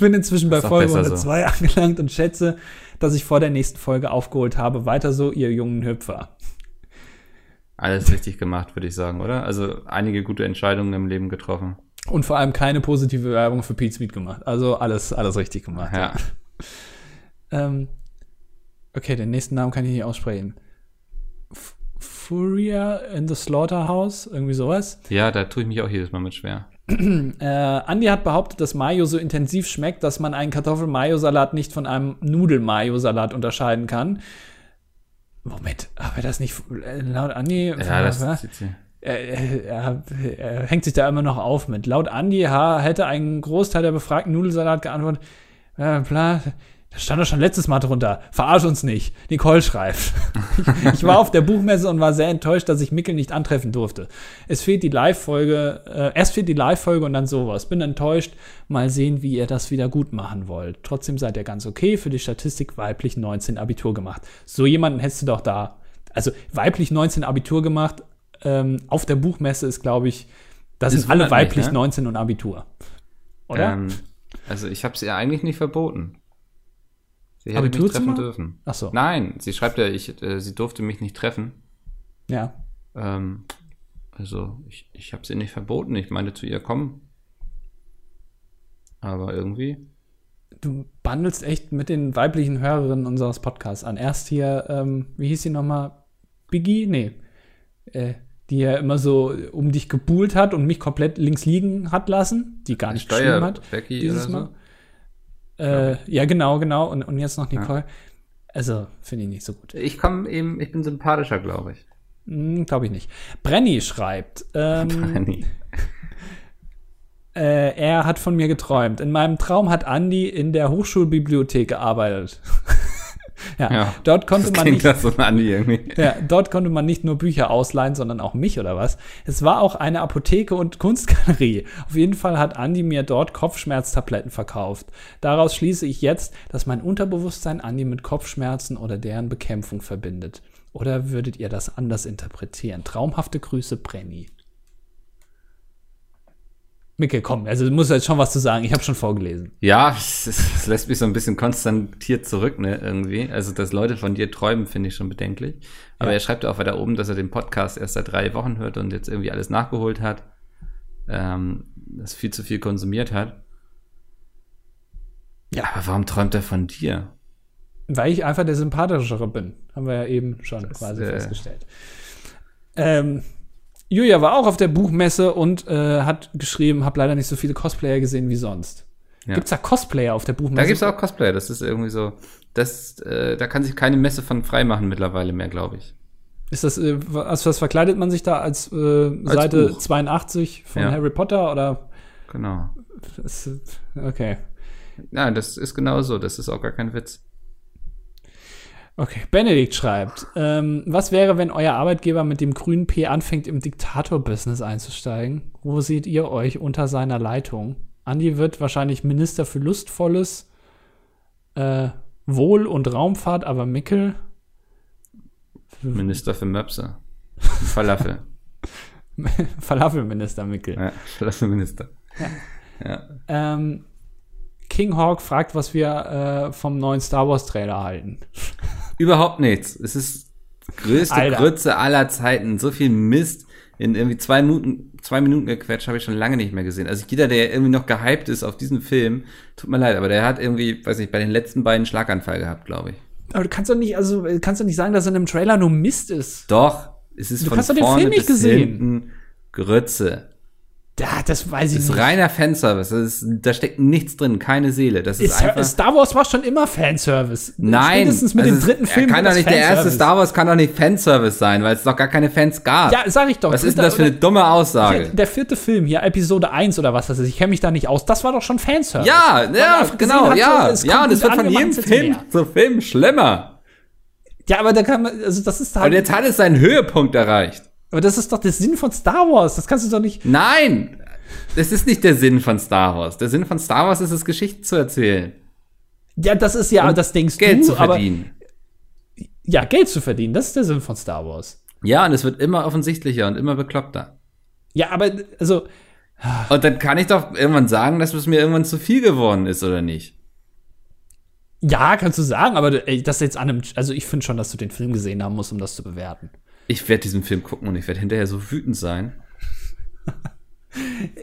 Bin inzwischen bei Folge 102 so. angelangt und schätze, dass ich vor der nächsten Folge aufgeholt habe. Weiter so, ihr jungen Hüpfer. Alles richtig gemacht, würde ich sagen, oder? Also einige gute Entscheidungen im Leben getroffen. Und vor allem keine positive Werbung für Speed gemacht. Also alles, alles richtig gemacht. Ja. ähm, okay, den nächsten Namen kann ich nicht aussprechen. F Furia in the Slaughterhouse, irgendwie sowas. Ja, da tue ich mich auch jedes Mal mit schwer. äh, Andi hat behauptet, dass Mayo so intensiv schmeckt, dass man einen Kartoffel-Mayo-Salat nicht von einem Nudel-Mayo-Salat unterscheiden kann. Moment, aber das nicht äh, laut Andi? Ja, das ist er, er, er, hängt sich da immer noch auf mit. Laut Andi H. hätte ein Großteil der befragten Nudelsalat geantwortet, äh, bla, das stand doch schon letztes Mal drunter. Verarsch uns nicht. Nicole schreibt. ich, ich war auf der Buchmesse und war sehr enttäuscht, dass ich Mickel nicht antreffen durfte. Es fehlt die Live-Folge, äh, erst fehlt die Live-Folge und dann sowas. Bin enttäuscht. Mal sehen, wie ihr das wieder gut machen wollt. Trotzdem seid ihr ganz okay. Für die Statistik weiblich 19 Abitur gemacht. So jemanden hättest du doch da. Also weiblich 19 Abitur gemacht. Ähm, auf der Buchmesse ist, glaube ich, das, das sind alle weiblich nicht, ne? 19 und Abitur. Oder? Ähm, also ich habe es ihr eigentlich nicht verboten. Sie hätte mich treffen dürfen. Ach so. Nein, sie schreibt ja, ich, äh, sie durfte mich nicht treffen. Ja. Ähm, also, ich, ich habe sie nicht verboten. Ich meinte zu ihr, komm. Aber irgendwie. Du bandelst echt mit den weiblichen Hörerinnen unseres Podcasts an. Erst hier, ähm, wie hieß sie nochmal? Biggie? Nee. Äh, die ja immer so um dich gebuhlt hat und mich komplett links liegen hat lassen, die gar nicht Steuer geschrieben hat. Becky dieses Mal. So. Äh, ja, genau, genau. Und, und jetzt noch Nicole. Ja. Also, finde ich nicht so gut. Ich komme eben, ich bin sympathischer, glaube ich. Hm, glaube ich nicht. Brenny schreibt. Ähm, Brenny. Äh, er hat von mir geträumt. In meinem Traum hat Andy in der Hochschulbibliothek gearbeitet. Ja, ja, dort konnte man nicht. So ja, dort konnte man nicht nur Bücher ausleihen, sondern auch mich oder was. Es war auch eine Apotheke und Kunstgalerie. Auf jeden Fall hat Andi mir dort Kopfschmerztabletten verkauft. Daraus schließe ich jetzt, dass mein Unterbewusstsein Andi mit Kopfschmerzen oder deren Bekämpfung verbindet. Oder würdet ihr das anders interpretieren? Traumhafte Grüße, Brenny. Micke, komm, also du musst jetzt schon was zu sagen. Ich habe schon vorgelesen. Ja, es, es, lässt mich so ein bisschen konstantiert zurück, ne, irgendwie. Also, dass Leute von dir träumen, finde ich schon bedenklich. Aber ja. er schreibt ja auch weiter oben, dass er den Podcast erst seit drei Wochen hört und jetzt irgendwie alles nachgeholt hat. Ähm, das viel zu viel konsumiert hat. Ja, aber warum träumt er von dir? Weil ich einfach der sympathischere bin. Haben wir ja eben schon das, quasi äh, festgestellt. Ähm, Julia war auch auf der Buchmesse und äh, hat geschrieben, habe leider nicht so viele Cosplayer gesehen wie sonst. Ja. Gibt es da Cosplayer auf der Buchmesse? Da gibt es auch Cosplayer, das ist irgendwie so. Das, äh, da kann sich keine Messe von freimachen mittlerweile mehr, glaube ich. Ist das, äh, als was verkleidet man sich da als, äh, als Seite Buch. 82 von ja. Harry Potter oder? Genau. Das, okay. Ja, das ist genau so, das ist auch gar kein Witz. Okay, Benedikt schreibt, ähm, was wäre, wenn euer Arbeitgeber mit dem grünen P anfängt, im Diktator-Business einzusteigen? Wo seht ihr euch unter seiner Leitung? Andi wird wahrscheinlich Minister für Lustvolles, äh, Wohl- und Raumfahrt, aber Mickel? Minister für Möpse. Falafel. Falafelminister Mickel. Ja, Falafelminister. Ja. ja. Ähm, King Hawk fragt, was wir äh, vom neuen Star Wars Trailer halten. Überhaupt nichts. Es ist größte Alter. Grütze aller Zeiten. So viel Mist in irgendwie zwei Minuten, zwei Minuten gequetscht habe ich schon lange nicht mehr gesehen. Also jeder, der irgendwie noch gehypt ist auf diesen Film, tut mir leid, aber der hat irgendwie, weiß nicht, bei den letzten beiden Schlaganfall gehabt, glaube ich. Aber du kannst doch nicht, also kannst doch nicht sagen, dass in einem Trailer nur Mist ist. Doch, es ist du von hast vorne den Film nicht bis gesehen. hinten Grütze. Ja, das weiß ich Das ist nicht. reiner Fanservice. Das ist, da steckt nichts drin, keine Seele. Das ist, Ist, einfach. Star Wars war schon immer Fanservice. Nein, Spätestens mit das dem ist- dritten Film. Kann doch nicht der erste. Star Wars kann doch nicht Fanservice sein, weil es doch gar keine Fans gab. Ja, sag ich doch. Was ist denn das für eine dumme Aussage? Der vierte Film hier, Episode 1 oder was das ist, ich kenne mich da nicht aus, das war doch schon Fanservice. Ja, ja, genau, ja. so, ja, und es wird von jedem Film zu Film schlimmer. Ja, aber da kann man, also das ist Und halt, jetzt hat es seinen Höhepunkt erreicht. Aber das ist doch der Sinn von Star Wars, das kannst du doch nicht. Nein, das ist nicht der Sinn von Star Wars. Der Sinn von Star Wars ist es, Geschichten zu erzählen. Ja, das ist ja, das denkst Geld du, zu aber verdienen. ja, Geld zu verdienen, das ist der Sinn von Star Wars. Ja, und es wird immer offensichtlicher und immer bekloppter. Ja, aber also Und dann kann ich doch irgendwann sagen, dass es mir irgendwann zu viel geworden ist, oder nicht? ja, kannst du sagen, aber ey, das jetzt an einem, also ich finde schon, dass du den Film gesehen haben musst, um das zu bewerten. Ich werde diesen Film gucken und ich werde hinterher so wütend sein.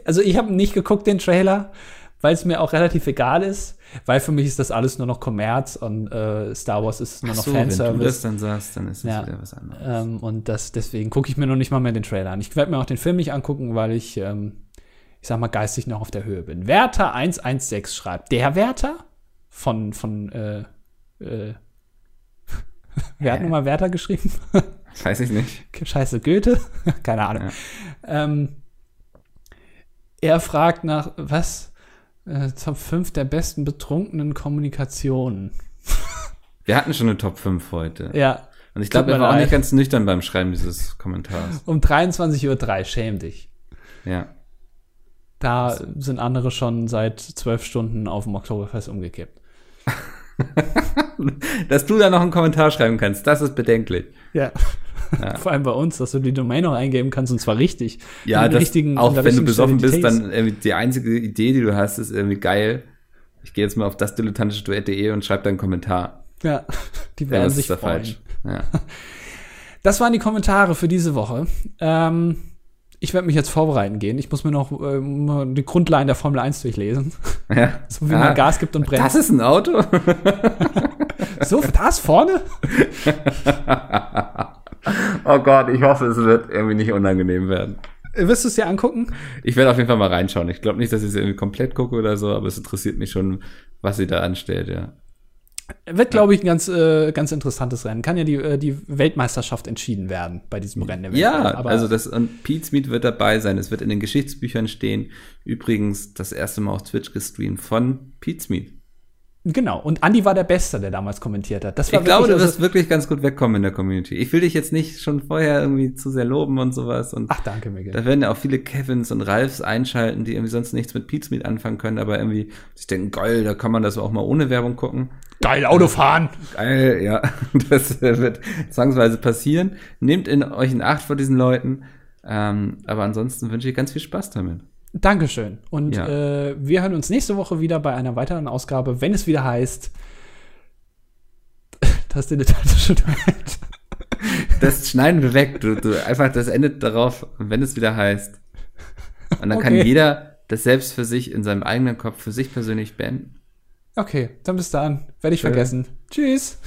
Also ich habe nicht geguckt den Trailer, weil es mir auch relativ egal ist, weil für mich ist das alles nur noch Kommerz und äh, Star Wars ist nur Ach noch so, wenn du das Fanservice. dann sagst, dann ist das Ja. wieder was anderes. Ähm, und das, deswegen gucke ich mir noch nicht mal mehr den Trailer an. Ich werde mir auch den Film nicht angucken, weil ich, ähm, ich sag mal, geistig noch auf der Höhe bin. Werther 116 schreibt, der Werther von, von, äh, äh, wer hat nochmal Werther geschrieben? Weiß ich nicht. Scheiße, Goethe? Keine Ahnung. Ähm, er fragt nach, was? Äh, Top 5 der besten betrunkenen Kommunikationen. Wir hatten schon eine Top 5 heute. Ja, Und ich glaube, er war auch nicht ganz nüchtern beim Schreiben dieses Kommentars. um 23.03 Uhr, schäm dich. Ja. Da sind andere schon seit zwölf Stunden auf dem Oktoberfest umgekippt. Dass du da noch einen Kommentar schreiben kannst, das ist bedenklich. Ja. Vor allem bei uns, dass du die Domain noch eingeben kannst und zwar richtig. Ja, das, richtigen- auch wenn du besoffen bist, dann die einzige Idee, die du hast, ist irgendwie geil. Ich gehe jetzt mal auf das dilettantische Duett.de und schreibe da einen Kommentar. Ja, die Ja, werden das sich freuen. falsch. Ja. Das waren die Kommentare für diese Woche. Ähm, ich werde mich jetzt vorbereiten gehen. Ich muss mir noch ähm, die Grundlagen der Formel 1 durchlesen. ja. So wie Ah, man Gas gibt und Das bremst. ist ein Auto? So, das vorne? Oh Gott, ich hoffe, es wird irgendwie nicht unangenehm werden. Wirst du es dir angucken? Ich werde auf jeden Fall mal reinschauen. Ich glaube nicht, dass ich es irgendwie komplett gucke oder so, aber es interessiert mich schon, was sie da anstellt, ja. Wird, glaube ich, ein ganz, äh, ganz interessantes Rennen. Kann ja die, äh, die Weltmeisterschaft entschieden werden bei diesem Rennen. Ja, aber also das und Pete Smith wird dabei sein. Es wird in den Geschichtsbüchern stehen. Übrigens das erste Mal auf Twitch gestreamt von Pete Smith. Genau. Und Andy war der Beste, der damals kommentiert hat. Das war Ich glaube, du wirst wirklich ganz gut wegkommen in der Community. Ich will dich jetzt nicht schon vorher irgendwie zu sehr loben und sowas. Und Ach, danke, Miguel. da werden ja auch viele Kevins und Ralfs einschalten, die irgendwie sonst nichts mit Smith anfangen können, aber irgendwie sich denken, geil, da kann man das auch mal ohne Werbung gucken. Geil, Autofahren. Geil, ja. Das äh, wird zwangsweise passieren. Nehmt in euch in Acht vor diesen Leuten. Ähm, aber ansonsten wünsche ich ganz viel Spaß damit. Dankeschön. Und Ja. äh, wir hören uns nächste Woche wieder bei einer weiteren Ausgabe, wenn es wieder heißt, das dilettantische Duett. Das schneiden wir weg. Du, du, einfach, das endet darauf, wenn es wieder heißt. Und dann kann Okay. jeder das selbst für sich in seinem eigenen Kopf, für sich persönlich beenden. Okay, dann bis dann. Werde ich Tschö. vergessen. Tschüss.